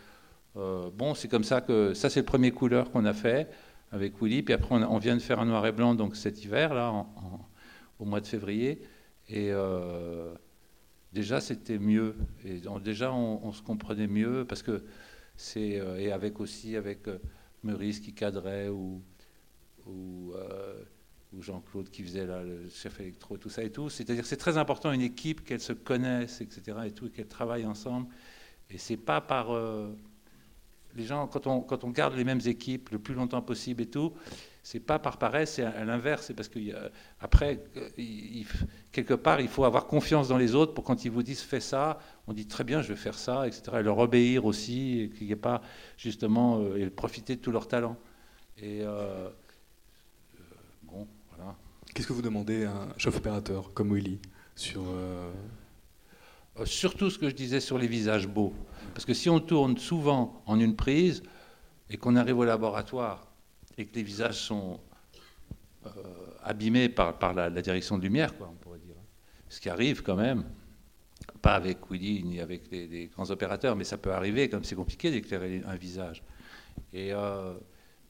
euh, bon, c'est comme ça que ça, c'est le premier couleur qu'on a fait avec Willy. Puis après, on, vient de faire un noir et blanc donc cet hiver là, en- en- au mois de février. Et euh, déjà, c'était mieux. Déjà, on, se comprenait mieux parce que c'est euh, et avec aussi avec euh, Meurice qui cadrait ou ou, euh, Jean-Claude qui faisait le chef électro, tout ça et tout. C'est-à-dire c'est très important une équipe qu'elle se connaisse, etc. et tout, et qu'elle travaille ensemble. Et c'est pas par les gens, quand on, quand on garde les mêmes équipes le plus longtemps possible et tout, c'est pas par paresse, c'est à, l'inverse, c'est parce qu'après, quelque part, il faut avoir confiance dans les autres pour quand ils vous disent fais ça, on dit très bien, je vais faire ça, etc. Et leur obéir aussi, et qu'il n'y ait pas justement, euh, et profiter de tout leur talent. Et euh, euh, bon, voilà. Qu'est-ce que vous demandez à un chef opérateur comme Willy sur surtout ce que je disais sur les visages beaux. Parce que si on tourne souvent en une prise et qu'on arrive au laboratoire et que les visages sont euh, abîmés par, la, direction de lumière, on pourrait dire, ce qui arrive quand même, pas avec Willy ni avec les, les grands opérateurs, mais ça peut arriver, comme c'est compliqué d'éclairer un visage. Et euh,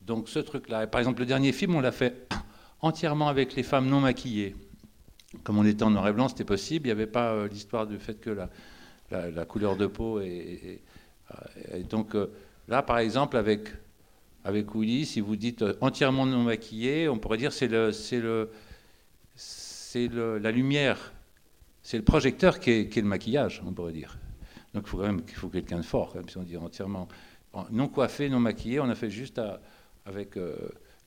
donc ce truc-là, par exemple le dernier film, on l'a fait (coughs) entièrement avec les femmes non maquillées comme on était en noir et blanc, c'était possible. Il n'y avait pas euh, l'histoire du fait que la, couleur de peau est. est- et donc euh, là, par exemple, avec, avec si vous dites euh, entièrement non maquillé, on pourrait dire c'est le, c'est le, c'est la lumière, c'est le projecteur qui est, le maquillage, on pourrait dire. Donc il faut quand même qu'il quelqu'un de fort, quand même, si on dit entièrement non coiffé, non maquillé. On a fait juste avec euh,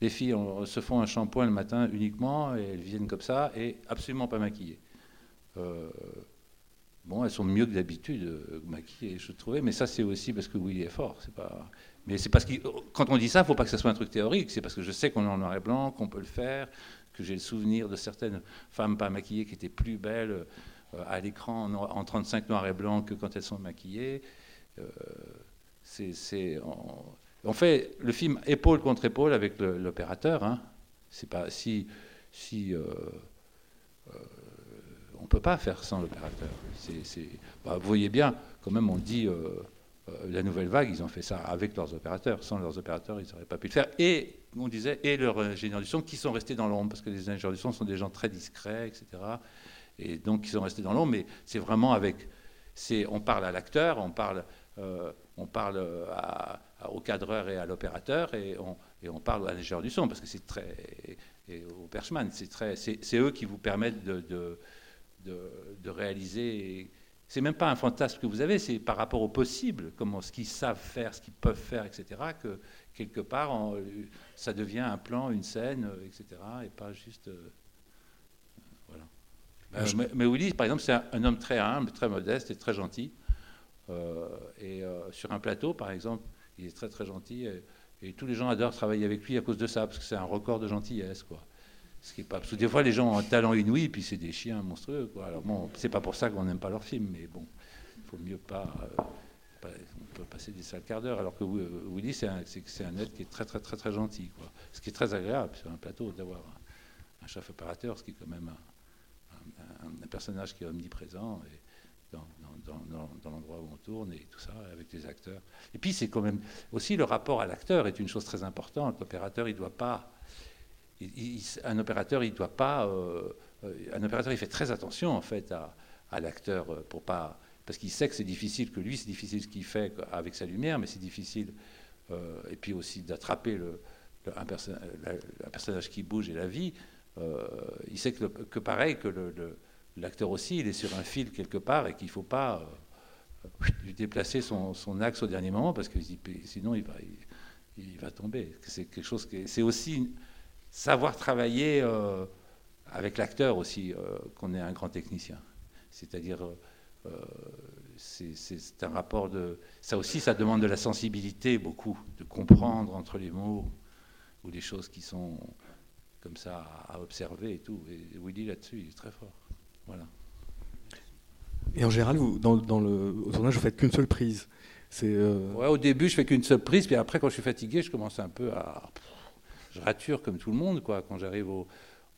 les filles, se font un shampoing le matin uniquement et elles viennent comme ça et absolument pas maquillées. Euh, bon, elles sont mieux que d'habitude euh, maquillées, je trouvais, mais ça c'est aussi parce que Willy est fort. C'est pas. Mais c'est parce que quand on dit ça, il faut pas que ça soit un truc théorique. C'est parce que je sais qu'on est en noir et blanc, qu'on peut le faire, que j'ai le souvenir de certaines femmes pas maquillées qui étaient plus belles euh, à l'écran en, en 35 noir et blanc que quand elles sont maquillées. C'est- on, fait le film épaule contre épaule avec l'opérateur. Hein. C'est euh, euh, on peut pas faire sans l'opérateur. Bah, vous voyez bien, quand même, on dit euh, la nouvelle vague, ils ont fait ça avec leurs opérateurs. Sans leurs opérateurs, ils n'auraient pas pu le faire. Et on disait et leurs ingénieurs du son qui sont restés dans l'ombre parce que les ingénieurs du son sont des gens très discrets, etc. Et donc ils sont restés dans l'ombre. Mais c'est vraiment avec on parle à l'acteur, on parle, on parle à- à- au cadreur et à l'opérateur, et on, et on parle à l'ingénieur du son, parce que c'est très. et au perchman, c'est très, c'est c'est eux qui vous permettent de, de, de- de réaliser. C'est même pas un fantasme que vous avez, c'est par rapport au possible, comment ce qu'ils savent faire, ce qu'ils peuvent faire, etc. Que quelque part, ça devient un plan, une scène, euh, etc. Et pas juste. euh, voilà. Euh, mais, mais Willy, par exemple, c'est un, un homme très humble, très modeste et très gentil. Euh, et euh, sur un plateau, par exemple, il est très très gentil. Et, tous les gens adorent travailler avec lui à cause de ça, parce que c'est un record de gentillesse, quoi. Ce qui est pas, parce que des fois, les gens ont un talent inouï, puis c'est des chiens monstrueux. Quoi. Alors bon, c'est pas pour ça qu'on n'aime pas leurs films, mais bon, il faut mieux pas, euh, pas- On peut passer des sales quarts d'heure. Alors que Willy, c'est un, c'est- un être qui est très très très très gentil, quoi. Ce qui est très agréable sur un plateau d'avoir un, chef opérateur, ce qui est quand même un- un personnage qui est omniprésent. Et, dans, l'endroit où on tourne et tout ça, avec les acteurs. Et puis, c'est quand même aussi le rapport à l'acteur est une chose très importante. L'opérateur, il ne doit pas. un opérateur, il doit pas. euh, euh, un opérateur, il fait très attention, en fait, à, l'acteur euh, pour pas. Parce qu'il sait que c'est difficile, que lui, c'est difficile ce qu'il fait avec sa lumière, mais c'est difficile. et puis aussi d'attraper un, personnage qui bouge et la vie. il sait que, pareil, que le- l'acteur aussi, il est sur un fil quelque part et qu'il ne faut pas euh, déplacer son, axe au dernier moment parce que sinon il va, il, va tomber. C'est quelque chose qui est- c'est aussi savoir travailler euh, avec l'acteur aussi euh, qu'on est un grand technicien. C'est-à-dire euh, c'est un rapport de ça aussi ça demande de la sensibilité beaucoup de comprendre entre les mots ou les choses qui sont comme ça à, à observer et tout. Et Willy là-dessus il est très fort. Voilà. Et en général, vous, dans, dans le au tournage, vous faites qu'une seule prise. Euh, Ouais, au début, je fais qu'une seule prise, puis après, quand je suis fatigué, je commence un peu à. Je rature comme tout le monde, quoi, quand j'arrive au,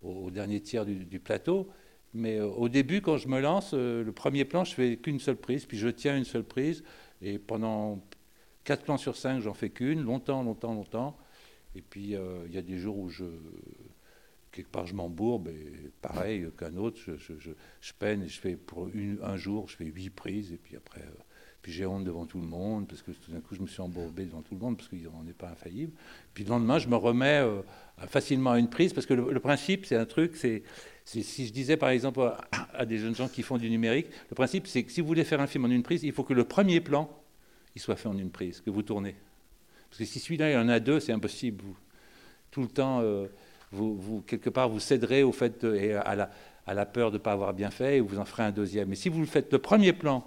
au dernier tiers du, du plateau. Mais euh, au début, quand je me lance, euh, le premier plan, je fais qu'une seule prise, puis je tiens une seule prise, et pendant quatre plans sur cinq, j'en fais qu'une, longtemps, longtemps, longtemps. Et puis, euh, il y a des jours où je. Quelque part, je m'embourbe, et pareil qu'un autre, je, je- je- peine, et je fais pour un jour, je fais huit prises, et puis après. euh, puis j'ai honte devant tout le monde, parce que tout d'un coup, je me suis embourbé devant tout le monde, parce qu'on n'est pas infaillible. Puis le lendemain, je me remets euh, facilement à une prise, parce que le, principe, c'est un truc, c'est, si je disais par exemple à, des jeunes gens qui font du numérique, le principe, c'est que si vous voulez faire un film en une prise, il faut que le premier plan, il soit fait en une prise, que vous tournez. Parce que si celui-là, il en a deux, c'est impossible. Tout le temps, euh, vous, quelque part, vous céderez au fait et à la, à la peur de ne pas avoir bien fait, et vous en ferez un deuxième. Mais si vous le faites le premier plan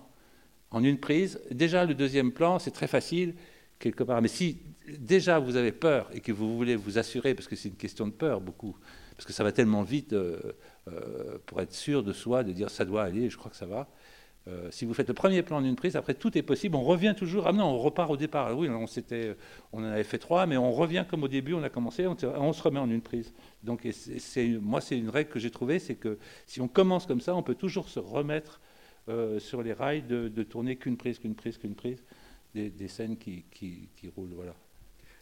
en une prise, déjà le deuxième plan, c'est très facile, quelque part. Mais si déjà vous avez peur et que vous voulez vous assurer, parce que c'est une question de peur beaucoup, parce que ça va tellement vite euh, euh, pour être sûr de soi, de dire ça doit aller, je crois que ça va. Euh, si vous faites le premier plan en une prise, après tout est possible. On revient toujours. Ah non, on repart au départ. Oui, on, en avait fait trois, mais on revient comme au début. On a commencé, on, se remet en une prise. Donc, moi, c'est une règle que j'ai trouvée, c'est que si on commence comme ça, on peut toujours se remettre euh, sur les rails de, tourner qu'une prise, qu'une prise, qu'une prise, des, scènes qui, qui, roulent. Voilà.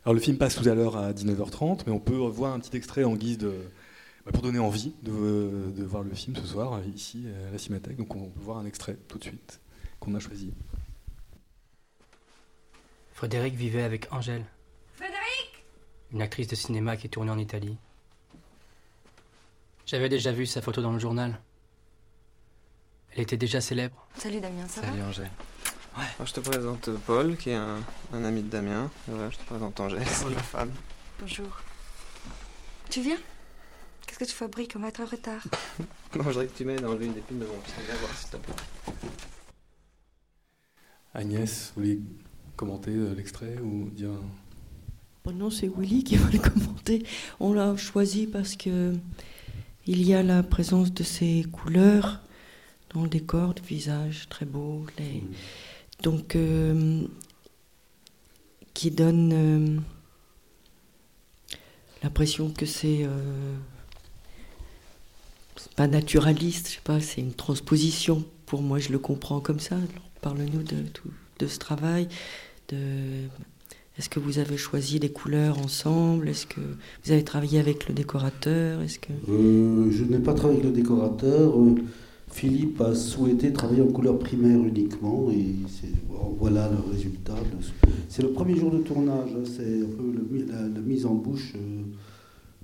Alors le film passe tout à l'heure à 19h30, mais on peut voir un petit extrait en guise de pour donner envie de, de voir le film ce soir ici à la Cinémathèque. Donc on peut voir un extrait tout de suite qu'on a choisi. Frédéric vivait avec Angèle, Frédéric une actrice de cinéma qui tournait en Italie. J'avais déjà vu sa photo dans le journal. Elle était déjà célèbre. Salut Damien, ça Salut Angèle. Alors, je te présente euh, Paul, qui est un, un ami de Damien. Voilà, je te présente Angèle, c'est ma femme. Bonjour. Tu viens? Qu'est-ce que tu fabriques On va être en retard. (laughs) Non, je voudrais que tu m'aides à enlever une épine de mon pied? Viens voir, s'il te plaît. Agnès, vous voulez commenter euh, l'extrait ou dire non, c'est Willy qui va le commenter. On l'a choisi parce que il y a la présence de ces couleurs dans le décor, de visage très beau, les... donc euh, qui donne euh, l'impression que c'est euh, c'est pas naturaliste, je sais pas, c'est une transposition. Pour moi, je le comprends comme ça. Parle-nous de, de ce travail, de est-ce que vous avez choisi les couleurs ensemble? Est-ce que vous avez travaillé avec le décorateur? Est-ce que Euh, je n'ai pas travaillé avec le décorateur. Euh, Philippe a souhaité travailler en couleur primaire uniquement et voilà le résultat. C'est le premier jour de tournage, hein, c'est un peu la, mise en bouche euh,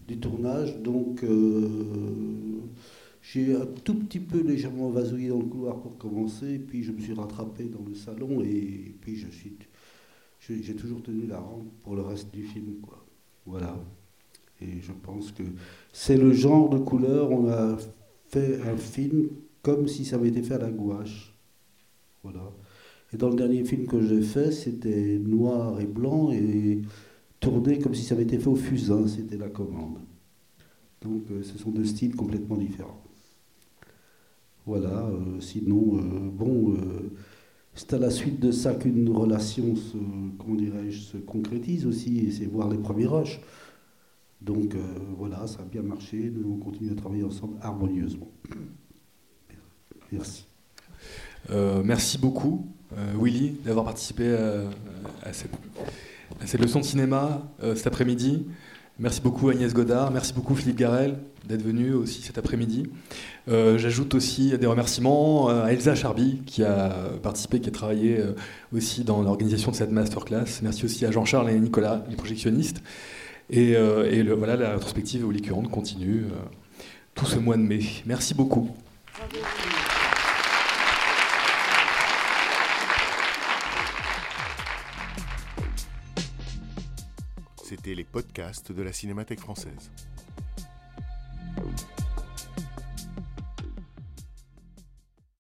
du tournage. Donc j'ai un tout petit peu légèrement vasouillé dans le couloir pour commencer, puis je me suis rattrapé dans le salon et puis je suis, j'ai toujours tenu la rampe pour le reste du film, quoi. Voilà. Et je pense que c'est le genre de couleur, on a fait un film comme si ça avait été fait à la gouache. Voilà. Et dans le dernier film que j'ai fait, c'était noir et blanc et tourné comme si ça avait été fait au fusain, c'était la commande. Donc euh, ce sont deux styles complètement différents. Voilà, euh, sinon, euh, bon, c'est à la suite de ça qu'une relation se, concrétise aussi, et c'est voir les premiers rushs. Donc voilà, ça a bien marché, nous on continue à travailler ensemble harmonieusement. (coughs) Merci. merci beaucoup, Willy, d'avoir participé à cette cette leçon de cinéma cet après-midi. Merci beaucoup Agnès Godard, merci beaucoup Philippe Garel d'être venu aussi cet après-midi. Euh, j'ajoute aussi des remerciements à Elsa Charby qui a participé, qui a travaillé euh, aussi dans l'organisation de cette masterclass. Merci aussi à Jean-Charles et Nicolas, les projectionnistes. Et, euh, voilà, la rétrospective Curante continue tout ce mois de mai. Merci beaucoup. Les podcasts de la Cinémathèque française.